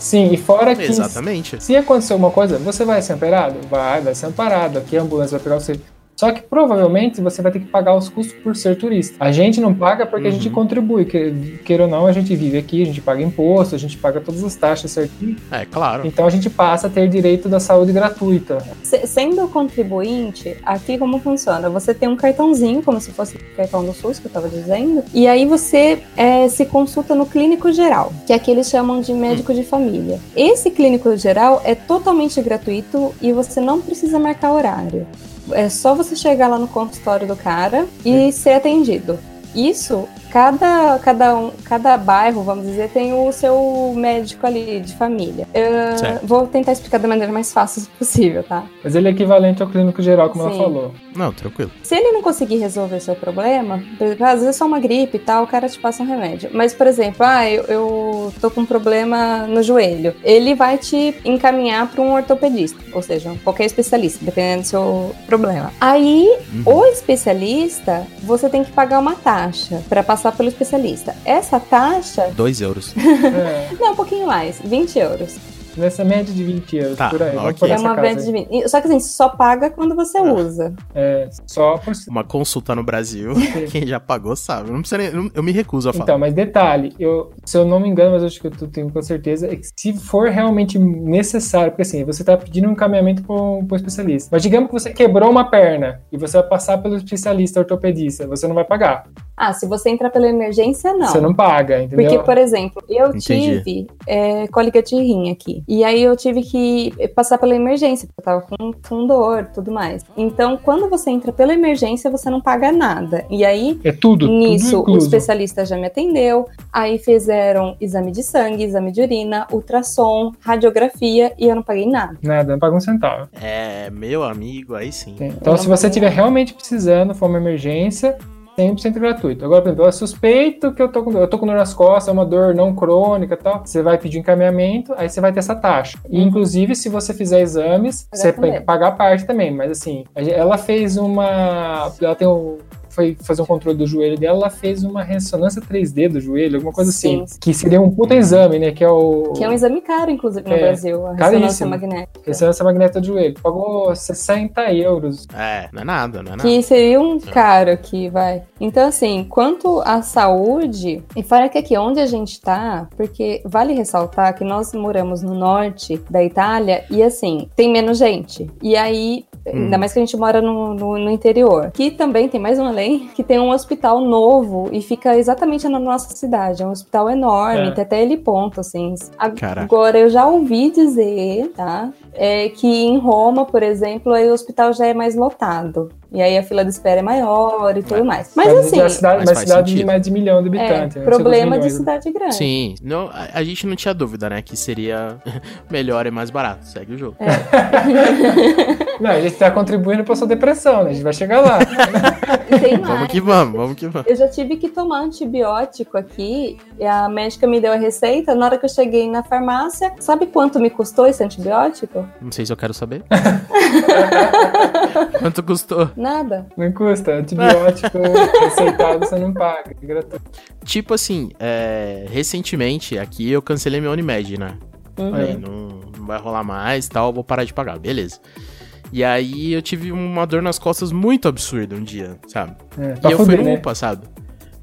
Sim, e fora que Exatamente. se acontecer alguma coisa, você vai ser amparado? Vai, vai ser amparado. Aqui a ambulância vai pegar você. Só que provavelmente você vai ter que pagar os custos por ser turista. A gente não paga porque a gente Uhum. contribui. Que, queira ou não, a gente vive aqui, a gente paga imposto, a gente paga todas as taxas certinho. É, claro. Então a gente passa a ter direito da saúde gratuita. Se- Sendo contribuinte, aqui como funciona? Você tem um cartãozinho, como se fosse o cartão do SUS que eu tava dizendo, e aí você é, se consulta no clínico geral, que aqui eles chamam de médico de família. Esse clínico geral é totalmente gratuito e você não precisa marcar horário. É só você chegar lá no consultório do cara e ser atendido. Isso, cada, cada, um, cada bairro, vamos dizer, tem o seu médico ali de família. Eu vou tentar explicar da maneira mais fácil possível, tá? Mas ele é equivalente ao clínico geral, como ela Sim. falou. Não, tranquilo. Se ele não conseguir resolver seu problema, por exemplo, às vezes é só uma gripe e tal, o cara te passa um remédio. Mas, por exemplo, ah, eu, eu tô com um problema no joelho. Ele vai te encaminhar para um ortopedista, ou seja, qualquer especialista, dependendo do seu problema. Aí, o especialista, você tem que pagar uma taxa para passar pelo especialista. Essa taxa, Dois euros. É, não, um pouquinho mais, 20 euros. nessa média de 20 euros, Tá, por aí. Vamos ok. por É uma média de 20. Só que assim, só paga quando você Ah. usa. É, só por Uma consulta no Brasil, quem já pagou sabe. Não precisa nem, eu me recuso a falar. Então, mas detalhe, eu, se eu não me engano, mas acho que eu tenho com certeza, é que se for realmente necessário, porque assim, você tá pedindo um encaminhamento para um especialista. Mas digamos que você quebrou uma perna e você vai passar pelo especialista ortopedista, você não vai pagar. Ah, se você entrar pela emergência, não. Você não paga, entendeu? Porque, por exemplo, eu Entendi. tive é, cólica de rim aqui. E aí eu tive que passar pela emergência, porque eu tava com, com dor e tudo mais. Então, quando você entra pela emergência, você não paga nada. E aí, É tudo, nisso, tudo o especialista já me atendeu. Aí fizeram exame de sangue, exame de urina, ultrassom, radiografia e eu não paguei nada. Nada, não paga um centavo. É, meu amigo, aí sim. Então, se você estiver realmente precisando, for uma emergência, 100% gratuito. Agora, por exemplo, eu suspeito que eu tô com dor, eu tô com dor nas costas, é uma dor não crônica e tal. Você vai pedir encaminhamento, aí você vai ter essa taxa. E, inclusive, se você fizer exames, você também. tem que pagar a parte também. Mas, assim, ela fez uma. Ela tem um. Foi fazer um controle do joelho dela, ela fez uma ressonância 3D do joelho, alguma coisa Sim. assim. Que seria um puta exame, né? Que é o. Que é um exame caro, inclusive, no É, Brasil, a ressonância caríssimo. magnética. Ressonância magnética do joelho. Pagou 60 euros. É, não é nada, não é nada. Que seria um caro que vai. Então, assim, quanto à saúde, e fora que aqui onde a gente tá, porque vale ressaltar que nós moramos no norte da Itália e assim, tem menos gente. E aí. Hum. Ainda mais que a gente mora no, no, no interior. Que também tem mais um além, que tem um hospital novo e fica exatamente na nossa cidade. É um hospital enorme, É. tem até ele ponto, assim. Caraca. Agora, eu já ouvi dizer, tá? É que em Roma, por exemplo, aí o hospital já é mais lotado. E aí a fila de espera é maior e tudo É. mais. Mas Mas assim, a cidade, mas cidade de mais de milhão de é habitantes. né? problema de cidade grande. Sim, não, a, a gente não tinha dúvida, né? Que seria melhor e mais barato. Segue o jogo. Não, a gente tá contribuindo pra sua depressão, né? A gente vai chegar lá. Tem Vamos que vamos, vamos que vamos. Eu já tive que tomar antibiótico aqui, e a médica me deu a receita. Na hora que eu cheguei na farmácia, sabe quanto me custou esse antibiótico? Não sei se eu quero saber. Quanto custou? Nada. Não custa. Antibiótico receitado você não paga. é gratuito. Tipo assim, é, recentemente aqui eu cancelei meu Unimed, né? Uhum. Falei, não, não vai rolar mais tal, eu vou parar de pagar, beleza. E aí eu tive uma dor nas costas muito absurda um dia, sabe? É, E eu fui no né? UPA, sabe?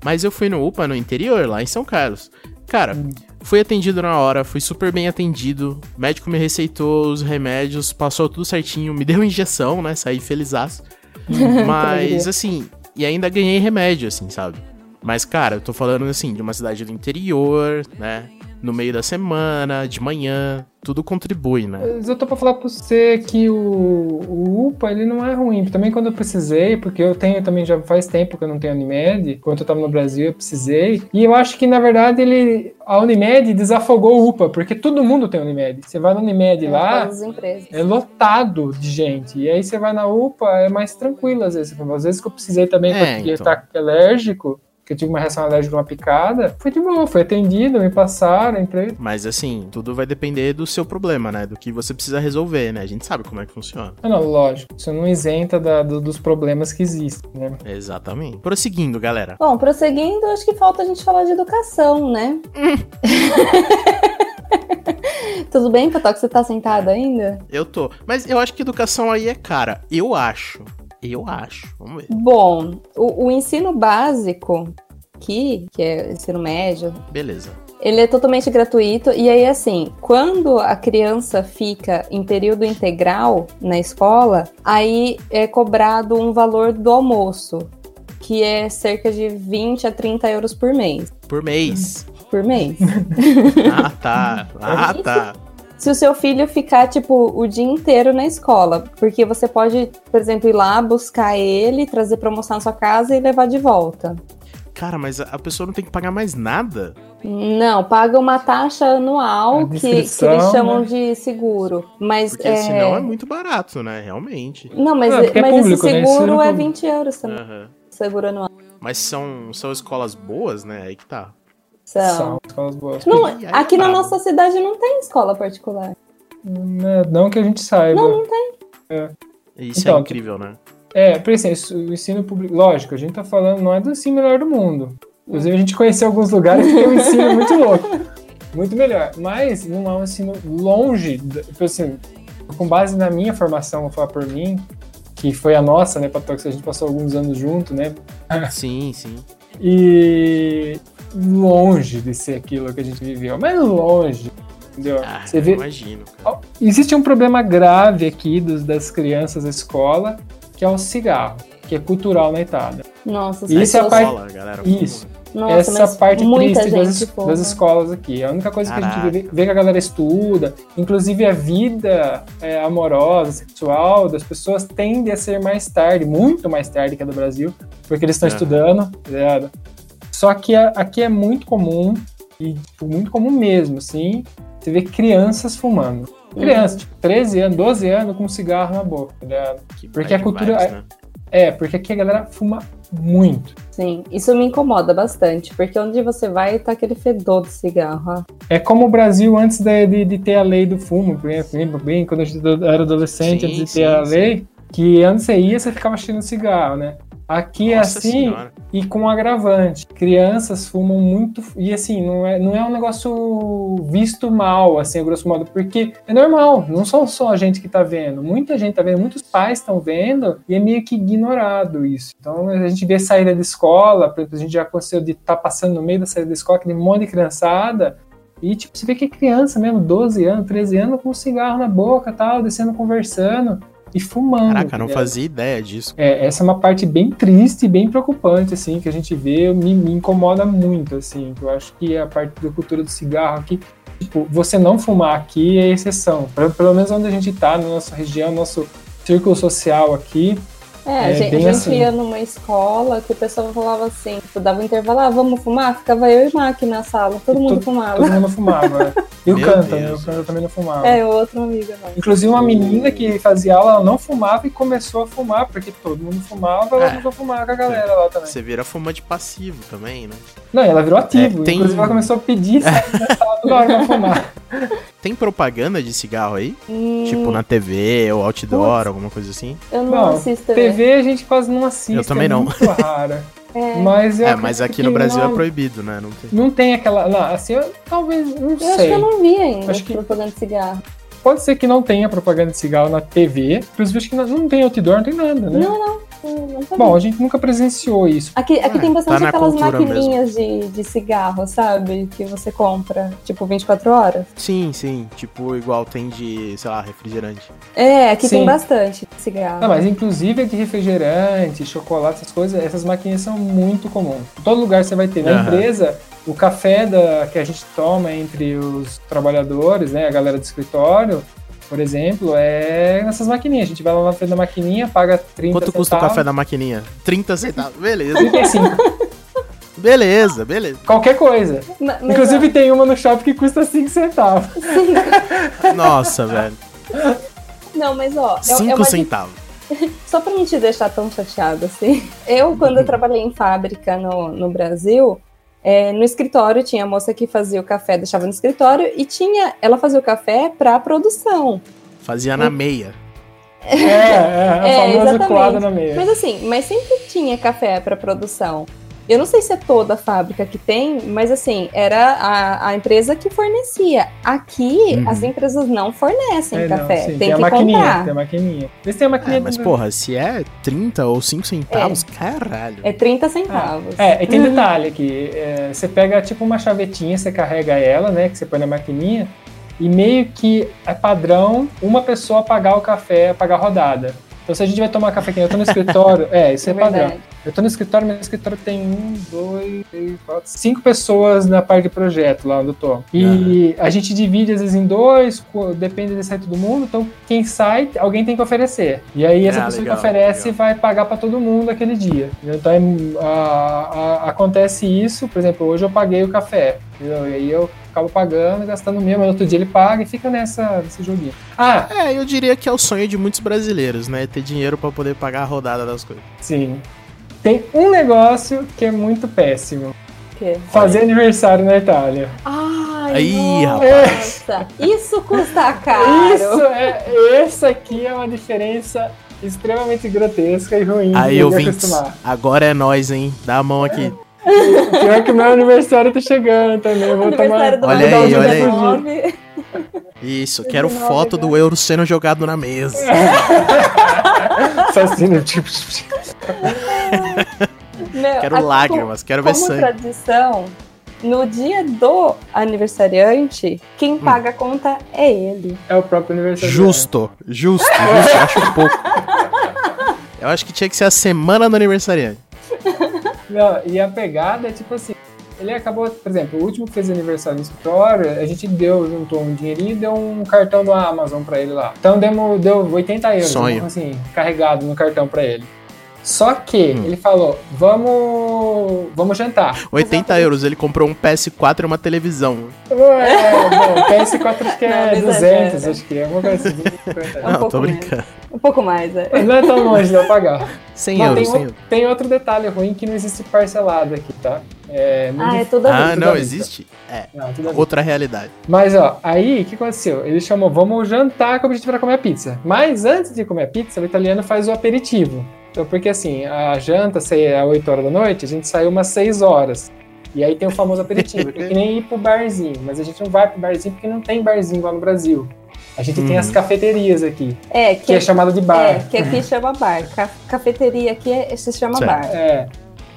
Mas eu fui no UPA no interior, lá em São Carlos. Cara, Hum. Fui atendido na hora, fui super bem atendido. O médico me receitou os remédios, passou tudo certinho, me deu injeção, né? Saí felizaço. Mas, assim, e ainda ganhei remédio, assim, sabe? Mas, cara, eu tô falando, assim, de uma cidade do interior, né? No meio da semana, de manhã, tudo contribui, né? Mas Eu tô pra falar pra você que o, o UPA, ele não é ruim. Também quando eu precisei, porque eu tenho também já faz tempo que eu não tenho Unimed. Quando eu tava no Brasil, eu precisei. E eu acho que, na verdade, ele a Unimed desafogou o UPA, porque todo mundo tem Unimed. Você vai na Unimed É, lá, todas as empresas. é lotado de gente. E aí você vai na UPA, é mais tranquilo às vezes. Às vezes que eu precisei também, É, porque eu então. tá alérgico, que eu tive uma reação alérgica a uma picada, foi de boa, foi atendido, me passaram, entrei. Mas, assim, tudo vai depender do seu problema, né? Do que você precisa resolver, né? A gente sabe como é que funciona. Ah, não, lógico, isso não isenta da- do- dos problemas que existem, né? Exatamente. Prosseguindo, galera. Bom, prosseguindo, acho que falta a gente falar de educação, né? Tudo bem, que você tá sentado ainda? Eu tô. Mas eu acho que educação aí é cara. Eu acho. Eu acho. Vamos ver. Bom, o, o ensino básico aqui, que é ensino médio, Beleza. ele é totalmente gratuito. E aí, assim, quando a criança fica em período integral na escola, aí é cobrado um valor do almoço, que é cerca de 20 a 30 euros por mês. Por mês. Por mês. Ah, tá. Ah, tá. Se o seu filho ficar, tipo, o dia inteiro na escola, porque você pode, por exemplo, ir lá buscar ele, trazer pra almoçar na sua casa e levar de volta. Cara, mas a- pessoa não tem que pagar mais nada. Não, paga uma taxa anual que, que eles chamam né? de seguro. Mas Porque é... senão é muito barato, né? Realmente. Não, mas, Não, porque é mas público, esse né? seguro Ensino é público. 20 euros também. Aham. Seguro anual. Mas são, são escolas boas, né? Aí que tá. São. São escolas boas. Não, é aqui na nossa cidade não tem escola particular. Não, não que a gente saiba. Não, não tem. Isso Então, é incrível, né? É, por isso- o ensino público, lógico, a gente tá falando, não é do ensino melhor do mundo. Inclusive, a gente conheceu alguns lugares que tem um ensino muito louco. Muito melhor. Mas não é um ensino longe, tipo assim, com base na minha formação, vou falar por mim, que foi a nossa, né, Patox, a gente passou alguns anos junto, né? Sim, sim. E longe de ser aquilo que a gente viveu, mas longe, entendeu? Ah, Você vê, imagino. cara. Existe um problema grave aqui dos, das crianças da escola, que é o cigarro, que é cultural na Itália. Nossa, Isso é a parte- Escola, galera. Isso. Nossa, Essa parte triste das, das escolas aqui. A única coisa que a Caraca. gente vê, vê que a galera estuda, inclusive a vida é, amorosa, sexual das pessoas tende a ser mais tarde, muito mais tarde que a do Brasil, porque eles estão Aham. estudando, tá? Só que aqui é muito comum, e tipo, muito comum mesmo, assim, você vê crianças fumando. Criança, tipo, 13 anos, 12 anos com um cigarro na boca, tá ligado? Que Porque a cultura- vibes, né? É, porque aqui a galera fuma muito. Sim, isso me incomoda bastante, porque onde você vai tá aquele fedor de cigarro. ó. É como o Brasil antes de, de, de ter a lei do fumo, por exemplo, lembra bem quando a gente era adolescente, Sim, antes de ter sim, a sim. lei, que antes você ia, você ficava cheirando cigarro, né? Aqui é Nossa assim senhora. e com agravante. Crianças fumam muito e assim, não é, não é um negócio visto mal, assim, a grosso modo, porque é normal, não são só a gente que tá vendo, muita gente tá vendo, muitos pais estão vendo e é meio que ignorado isso. Então a gente vê saída de escola, por exemplo, a gente já aconteceu de estar passando no meio da saída da escola, aquele monte de criançada, e tipo, você vê que é criança mesmo, 12 anos, 13 anos, com um cigarro na boca tal, descendo conversando e fumando. Caraca, não fazia ideia disso. É, essa é uma parte bem triste e bem preocupante, assim, que a gente vê, me, me incomoda muito, assim, que eu acho que a parte da cultura do cigarro aqui, tipo, você não fumar aqui é exceção. Pelo, pelo menos onde a gente tá, na nossa região, nosso círculo social aqui, É, a É, gente, bem a gente assim. ia numa escola que o pessoal falava assim, tipo, dava um intervalo, ah, vamos fumar? Ficava eu e o Mac na sala, todo mundo todo- fumava. todo mundo fumava. né? E o Canta? O. Canta também não fumava. É, o outro amigo não. Inclusive uma menina que fazia aula, ela não fumava e começou a fumar, porque todo mundo fumava, ela É. começou a fumar com a galera lá também. Você vira fumante passivo também, né? Não, ela virou ativo. É, tem- Inclusive ela começou a pedir sair da sala toda hora pra fumar. Tem propaganda de cigarro aí? Hum, Tipo na TV ou outdoor, alguma coisa assim? eu não, Não, assisto TV. TV a gente quase não assiste. Eu também é não. muito rara. É, Mas É, mas aqui no Brasil não, é proibido, né? Não tem. Não tem aquela. Não, assim, eu, talvez, não eu acho sei. que eu não vi ainda Acho que- propaganda de cigarro. Pode ser que não tenha propaganda de cigarro na TV. Inclusive, acho que não, não tem outdoor, não tem nada, né? Não, não, sabia. Bom, a gente nunca presenciou isso. Aqui, aqui É, tem bastante tá aquelas maquininhas de, de cigarro, sabe? Que você compra, tipo, 24 horas. Sim, sim. Tipo, igual tem de, sei lá, refrigerante. É, aqui Sim. tem bastante cigarro. Não, mas inclusive de refrigerante, chocolate, essas coisas, essas maquininhas são muito comuns. Em todo lugar você vai ter. Na Aham. empresa, o café da, que a gente toma entre os trabalhadores, né, a galera do escritório, por exemplo, é nessas maquininhas. A gente vai lá na frente da maquininha, paga 30 Quanto custa o café da maquininha? 30 centavos. Beleza. 35, Beleza, beleza. qualquer coisa. Mas, Inclusive tem uma no shopping que custa 5 centavos. Nossa, velho. não, mas ó, é, é 5 uma di- centavos. só pra não te deixar tão chateado assim. Eu, quando eu trabalhei em fábrica no, no Brasil, é, no escritório tinha a moça que fazia o café, deixava no escritório, e tinha. Ela fazia o café pra produção. Fazia na meia. É, é, a É, famosa exatamente. na meia. Mas assim, mas sempre tinha café pra produção. Eu não sei se é toda a fábrica que tem, mas assim, era a, a empresa que fornecia. Aqui, Uhum. as empresas não fornecem É, não, café. sim, tem, a que maquininha, comprar. tem a maquininha. Eles têm a maquininha É, mas do- porra, se é 30 ou 5 centavos, caralho. É 30 centavos. É, e tem detalhe aqui. é, você pega tipo uma chavetinha, você carrega ela, né? Que você põe na maquininha. E meio que é padrão uma pessoa pagar o café, pagar a rodada. Então se a gente vai tomar café aqui, eu tô no escritório, é, isso é, É padrão. verdade. Eu tô no escritório, meu escritório tem um, dois, três, quatro, cinco pessoas na parte de projeto lá onde eu tô. E a gente divide às vezes em dois, depende de sair todo mundo, então quem sai, alguém tem que oferecer. E aí essa Ah, pessoa legal, que oferece legal. vai pagar para todo mundo aquele dia. Então é, a- a- acontece isso, por exemplo, hoje eu paguei o café. entendeu? E aí eu acabo pagando, gastando mesmo, no outro dia ele paga e fica nessa, nesse joguinho. Ah, É, eu diria que é o sonho de muitos brasileiros, né? Ter dinheiro pra poder pagar a rodada das coisas. sim. Tem um negócio que é muito péssimo. Que? Fazer aniversário na Itália. Ai, Aí, nossa. Isso custa caro. Isso é, essa aqui é uma diferença extremamente grotesca e ruim Aí, de ouvintes, acostumar. agora é nós, hein? Dá a mão aqui. Pior que meu aniversário tá chegando também. Eu vou tomar. Olha aí, olha de aí. fugir. 19. Isso, quero 19, foto do euro sendo jogado na mesa. Assassino, tipo. Meu, Quero a- lágrimas, quero ver como sangue. tradição, no dia do aniversariante, quem Hum. paga a conta é ele. É o próprio aniversário. Justo, justo, justo, eu acho pouco. Eu acho que tinha que ser a semana do aniversariante. Não, e a pegada é tipo assim. Ele acabou, por exemplo, o último que fez aniversário no escritório, a gente deu, juntou um dinheirinho e deu um cartão do Amazon pra ele lá. Então demo, deu 80 euros, Sonho. assim, carregado no cartão pra ele. Só que Hum. ele falou, vamos, vamos jantar. 80 euros, ele comprou um PS4 e uma televisão. É, bom, PS4 acho que é não 200, exagera. acho que é alguma coisa assim. 250. É um Não, pouco tô menos. brincando. Um pouco mais, é. Mas não é tão longe de eu pagar. 100 Mas euros, tem, 100 o- euros. tem outro detalhe ruim que não existe parcelado aqui, tá? É, Ah, é tudo Ah, não, vista. existe? É, Não, vista. outra realidade. Mas ó, aí o que aconteceu? Ele chamou, vamos jantar com o objetivo era comer a pizza. Mas antes de comer a pizza, o italiano faz o aperitivo. Então, porque assim, a janta sei, é 8 horas da noite, a gente saiu umas 6 horas. E aí tem o famoso aperitivo, que é que nem ir pro barzinho. Mas a gente não vai pro barzinho porque não tem barzinho lá no Brasil. A gente tem as cafeterias aqui, É, que é chamada de bar. É, que aqui chama bar. Ca- cafeteria aqui é- se chama Certo. bar. É.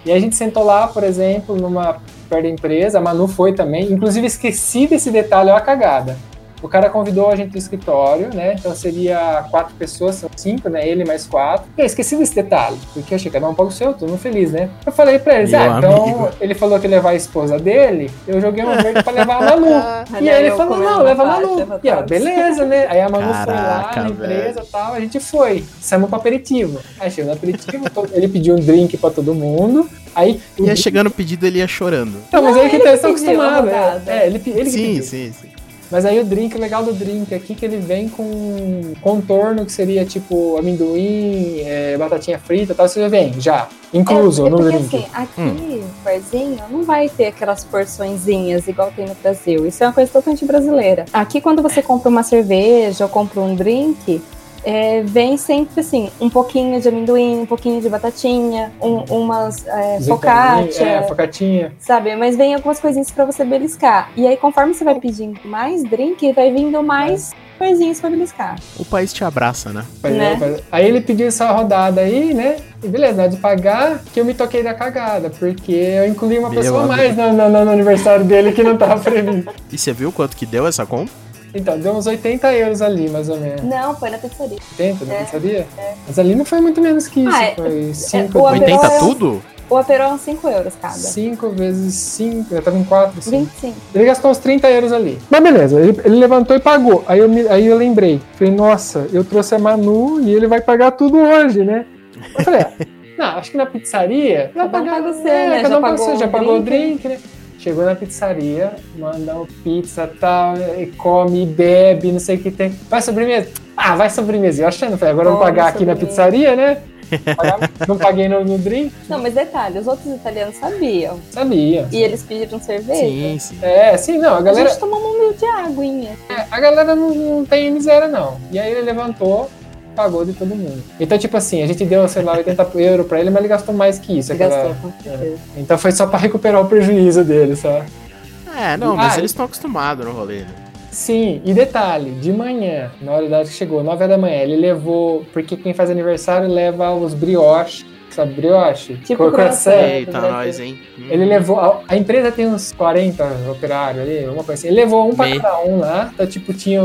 E a gente sentou lá, por exemplo, numa perto da empresa, a Manu foi também. Inclusive, esqueci desse detalhe, ó, a cagada. O cara convidou a gente do escritório, né? Então seria quatro pessoas, são cinco, né? Ele mais quatro. Eu esqueci desse detalhe, porque eu achei que cada um paga o seu, todo mundo feliz, né? Eu falei pra eles, Meu ah, então ele falou que ia levar a esposa dele, eu joguei uma verde pra levar a Manu. e Olha aí ele falou, não, leva a Manu. E ó, beleza, né? Aí a Manu foi lá Caraca, na empresa e tal, a gente foi. Saímos pro aperitivo. Aí chegou no aperitivo, ele pediu um drink pra todo mundo. Aí. Ia drink- chegando o pedido, ele ia chorando. Não, mas Não, aí que ele tá que estão pediu a acostumados. rodada. É, é, ele, pe- ele que sim, pediu. sim, sim. Mas aí o drink, o legal do drink aqui é que ele vem com contorno que seria tipo amendoim, é, batatinha frita e tal. Você já vem, já. Incluso é, é no porque drink. assim, aqui, barzinho, não vai ter aquelas porçõezinhas igual tem no Brasil. Isso é uma coisa totalmente brasileira. Aqui, quando você compra uma cerveja ou compra um drink, é, vem sempre assim, um pouquinho de amendoim, um pouquinho de batatinha, um- umas é, focaccia, É, focatinha. sabe? Mas vem algumas coisinhas pra você beliscar. E aí, conforme você vai pedindo mais drink, vai vindo mais coisinhas pra beliscar. O país te abraça, né? Né? Aí ele pediu essa rodada aí, né? E beleza, na hora de pagar, que eu me toquei da cagada, porque eu incluí uma Meu pessoa a mais no, no- no aniversário dele que não tava previsto. E você viu quanto que deu essa conta? Então, deu uns 80 euros ali, mais ou menos. Não, foi na pizzaria. 80, não É, pensaria? Mas ali não foi muito menos que isso, Ah, é- foi 5 o Aperol 80 é- tudo? O aperol é uns 5 euros cada. 5 vezes 5, eu tava em 4, 25. Ele gastou uns 30 euros ali. Mas beleza, ele, ele levantou e pagou. Aí eu, me- aí eu lembrei. Falei, nossa, eu trouxe a Manu e ele vai pagar tudo hoje, né? Eu falei, ah, não, acho que na pizzaria. Cada um paga o seu, é, né? Cada Já um o pagou o já pagou o drink. drink, né? Chegou na pizzaria, mandou pizza e tal, e come, bebe, não sei o que tem. Vai sobremesa? Ah, vai sobremesa. Eu achando, falei, agora eu vou pagar aqui na pizzaria, né? Não paguei no, no drink? Não, mas detalhe, os outros italianos sabiam. Sabia. E eles pediram cerveja. Sim, sim. É, sim, não, a A galera. gente tomou um mil de aguinha. É, a galera não, não tem miséria, não. E aí ele levantou, pagou de todo mundo. Então, tipo assim, a gente deu, sei lá, 80 euros pra ele, mas ele gastou mais que isso. Aquela- gastou, com certeza. Então foi só pra recuperar o prejuízo dele, sabe? É, não, mas Ah, eles estão acostumados no rolê, né? Sim, e detalhe, de manhã, na hora da hora que chegou, 9 horas da manhã, ele levou, porque quem faz aniversário leva os brioche, sabe brioche? Tipo croissant. croissant. Eita, nós, hein? Hum. Ele levou, a, a empresa tem uns 40 operários ali, uma coisa assim, ele levou um pra cada um lá, então tipo, tinha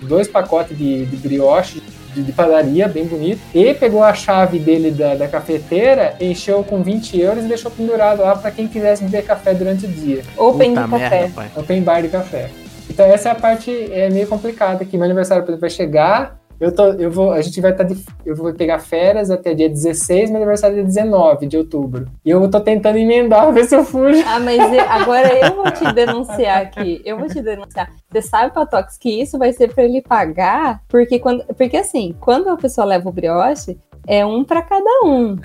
dois pacotes de, de brioche, de, de padaria, bem bonito, e pegou a chave dele da, da cafeteira, encheu com 20 euros e deixou pendurado lá pra quem quisesse beber café durante o dia. Open Puta de café. merda. Open bar de café. Então essa é a parte é meio complicada aqui. Meu aniversário por exemplo, vai chegar, eu tô, eu vou, a gente vai estar de, eu vou pegar férias até dia 16, meu aniversário é dia 19 de outubro. E eu tô tentando emendar, ver se eu fujo. Ah, mas agora eu vou te denunciar aqui. Eu vou te denunciar. Você sabe, Patox, que isso vai ser pra ele pagar? Porque, quando, porque assim, quando a pessoa leva o brioche, é um pra cada um.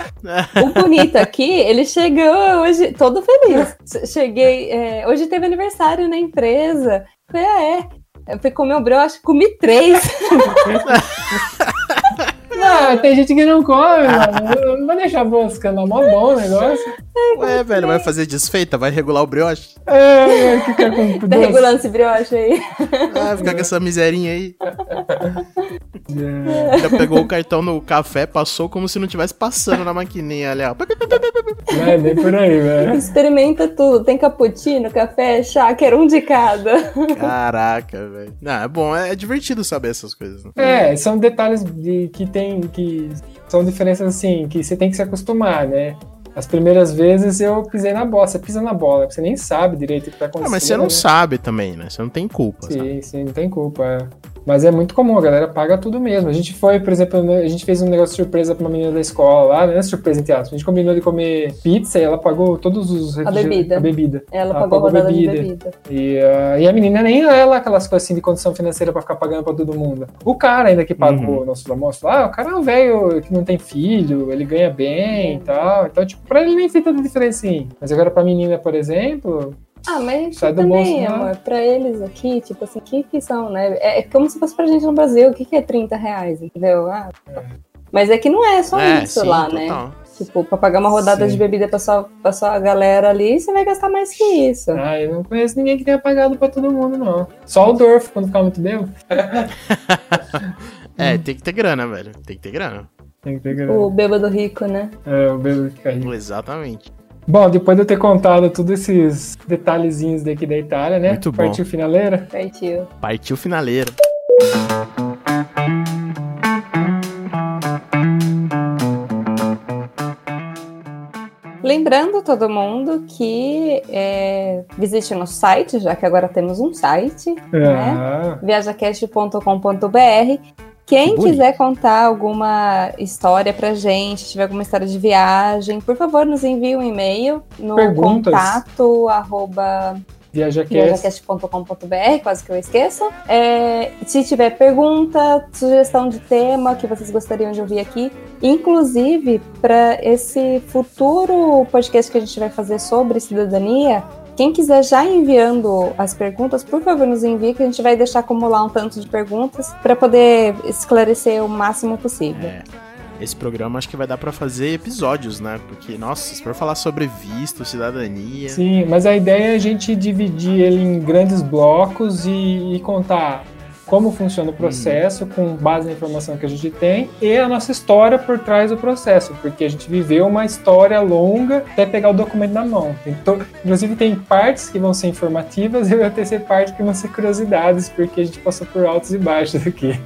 O bonito aqui, ele chegou hoje todo feliz. Cheguei, é, hoje teve aniversário na empresa. Falei, ah, é. Eu fui comer o brioche, comi três. Ah, tem gente que não come, mano. Eu Não vou deixar buscando, é mó bom o negócio. Ué, velho, vai fazer desfeita? Vai regular o brioche? É, vai ficar com Tá doce. regulando esse brioche aí. Ah, ficar com essa miserinha aí. É. Já pegou o cartão no café, passou como se não tivesse passando na maquininha ali, ó. É bem por aí, velho. Experimenta tudo. Tem cappuccino, café, chá, quero um de cada. Caraca, velho. Não, é bom, é divertido saber essas coisas. né? É, são detalhes de, que tem, que são diferenças assim, que você tem que se acostumar, né? As primeiras vezes eu pisei na bola, você pisa na bola, você nem sabe direito o que tá Ah, acontecendo. mas você não né? sabe também, né? Você não tem culpa, sabe? Sim, sim, não tem culpa. é. Mas é muito comum, a galera paga tudo mesmo. A gente foi, por exemplo, né, a gente fez um negócio surpresa pra uma menina da escola lá, não é surpresa entre aspas. A gente combinou de comer pizza e ela pagou todos os refriger- bebida. A bebida. Ela Ah, pagou a pagou rodada bebida. de bebida. E, ah, e a menina nem é lá aquelas coisas assim de condição financeira pra ficar pagando pra todo mundo. O cara ainda que pagou Uhum. o nosso almoço lá, o cara é um velho que não tem filho, ele ganha bem e tal. Então, tipo, pra ele nem fez tanta diferença assim. Mas agora pra menina, por exemplo, Ah, mas Sai do também, bolso, né? amor, pra eles aqui, tipo assim, que que são, né? É, é como se fosse pra gente no Brasil, o que que é 30 reais, entendeu? Ah, Mas é que não é só É, isso sim, lá, né? total. Tipo, pra pagar uma rodada Sim. de bebida pra sua, pra sua galera ali, você vai gastar mais que isso. ah, eu não conheço ninguém que tenha pagado pra todo mundo, não. Só o Dorf, quando ficar muito bêbado. É, tem que ter grana, velho. Tem que ter grana. Tem que ter grana. O bêbado rico, né? É, o bêbado fica rico. Exatamente. Bom, depois de eu ter contado todos esses detalhezinhos daqui da Itália, né? Muito bom. Partiu finaleira. Partiu. Partiu finaleiro. Lembrando todo mundo que é, visite nosso site, já que agora temos um site, né? Ah, viajacast.com.br. Quem Que quiser contar alguma história pra gente, tiver alguma história de viagem, por favor, nos envie um e-mail no Perguntas. contato arroba ViajaCast. viajacast.com.br, quase que eu esqueço. É, se tiver pergunta, sugestão de tema que vocês gostariam de ouvir aqui, inclusive para esse futuro podcast que a gente vai fazer sobre cidadania, quem quiser já enviando as perguntas, por favor, nos envie que a gente vai deixar acumular um tanto de perguntas para poder esclarecer o máximo possível. É. Esse programa acho que vai dar pra fazer episódios, né? Porque, nossa, se for falar sobre visto, cidadania. Sim, mas a ideia é a gente dividir ele em grandes blocos e, e contar como funciona o processo com base na informação que a gente tem e a nossa história por trás do processo, porque a gente viveu uma história longa até pegar o documento na mão. To- Inclusive tem partes que vão ser informativas e vai ter ser partes que vão ser curiosidades, porque a gente passou por altos e baixos aqui.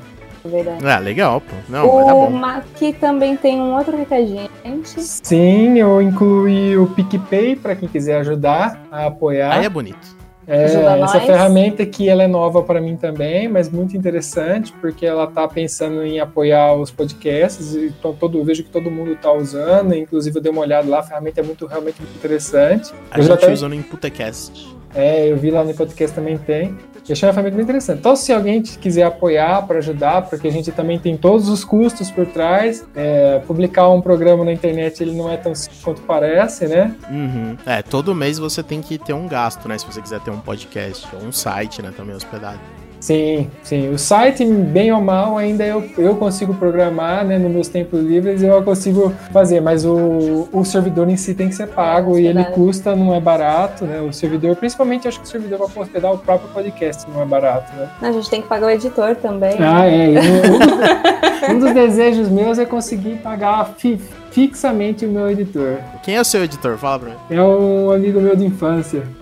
É verdade. Ah, legal, pô. Não, o. Mac também tem um outro recadinho, gente. Sim, eu incluí o PicPay para quem quiser ajudar a apoiar. Aí é bonito. É, essa nós. ferramenta aqui ela é nova para mim também, mas muito interessante porque ela tá pensando em apoiar os podcasts e to- todo, vejo que todo mundo tá usando, inclusive eu dei uma olhada lá, a ferramenta é muito realmente muito interessante. A Eu gente até- usa no Imputecast. É, eu vi lá no podcast também tem. Eu achei uma ferramenta muito interessante. Então, se alguém quiser apoiar para ajudar, porque a gente também tem todos os custos por trás, é, publicar um programa na internet ele não é tão simples quanto parece, né? Uhum. É, todo mês você tem que ter um gasto, né? Se você quiser ter um podcast ou um site, né? Também hospedado. Sim, sim. O site, bem ou mal, ainda eu, eu consigo programar, né? Nos meus tempos livres eu consigo fazer, mas o, o servidor em si tem que ser pago e ele custa, não é barato, né? O servidor, principalmente acho que o servidor para hospedar o próprio podcast não é barato, né? A gente tem que pagar o editor também. Ah, é. Um, um dos desejos meus é conseguir pagar fi, fixamente o meu editor. Quem é o seu editor? Fala pra mim. É um amigo meu de infância.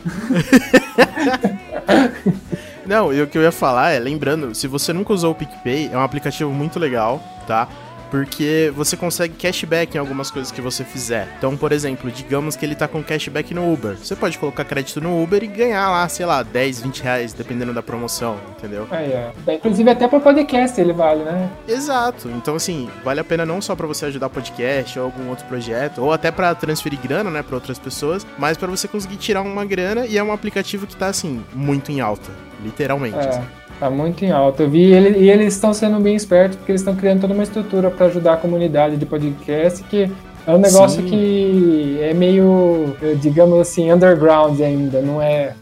Não, e o que eu ia falar é, lembrando, se você nunca usou o PicPay, é um aplicativo muito legal, tá? Porque você consegue cashback em algumas coisas que você fizer. Então, por exemplo, digamos que ele tá com cashback no Uber. Você pode colocar crédito no Uber e ganhar lá, sei lá, 10, 20 reais, dependendo da promoção, entendeu? É, é. Inclusive até para podcast ele vale, né? Exato. Então, assim, vale a pena não só para você ajudar podcast ou algum outro projeto, ou até para transferir grana, né, para outras pessoas, mas para você conseguir tirar uma grana e é um aplicativo que tá, assim, muito em alta. Literalmente. É. Assim. Tá muito em alta. Eu vi ele, e eles estão sendo bem espertos porque eles estão criando toda uma estrutura para ajudar a comunidade de podcast que é um negócio Sim. que é meio, digamos assim, underground ainda, não é,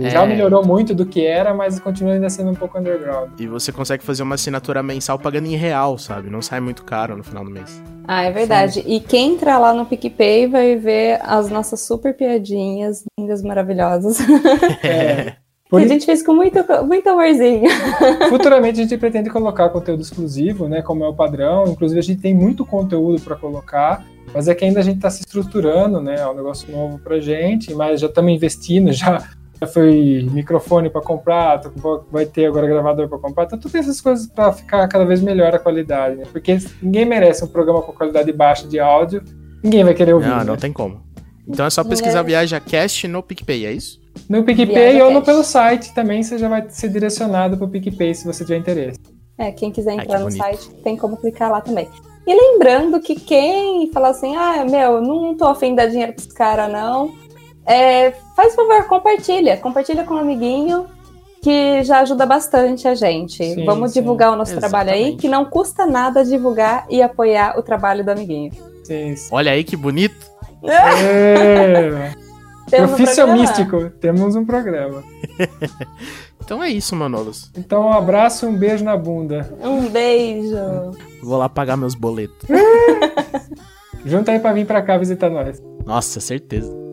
é, Já melhorou muito do que era, mas continua ainda sendo um pouco underground. E você consegue fazer uma assinatura mensal pagando em real, sabe? Não sai muito caro no final do mês. Ah, é verdade. Sim. E quem entrar lá no PicPay vai ver as nossas super piadinhas lindas, maravilhosas. É. Por... Que a gente fez com muito, muito amorzinho. Futuramente a gente pretende colocar conteúdo exclusivo, né? Como é o padrão. Inclusive a gente tem muito conteúdo para colocar, mas é que ainda a gente está se estruturando, né? É um negócio novo pra gente, mas já estamos investindo, já, já foi microfone para comprar, vai ter agora gravador para comprar. Então, todas essas coisas para ficar cada vez melhor a qualidade, né? Porque ninguém merece um programa com qualidade baixa de áudio, ninguém vai querer ouvir. Não, né? não tem como. Então é só pesquisar Viaja Cast no PicPay, é isso? No PicPay ou no pelo site também você já vai ser direcionado para o PicPay se você tiver interesse. É, quem quiser entrar Ai, no bonito. site tem como clicar lá também. E lembrando que quem fala assim, ah, meu, não tô afim de dar dinheiro para esse cara, não. É, faz favor, compartilha. Compartilha com um amiguinho que já ajuda bastante a gente. Sim, Vamos sim, divulgar o nosso exatamente. trabalho aí, que não custa nada divulgar e apoiar o trabalho do amiguinho. Sim, Olha aí que bonito. É. Profissão um místico, temos um programa. então é isso, Manolos. Então um abraço e um beijo na bunda. Um beijo. Vou lá pagar meus boletos. Junta aí pra vir pra cá visitar nós. Nossa, certeza.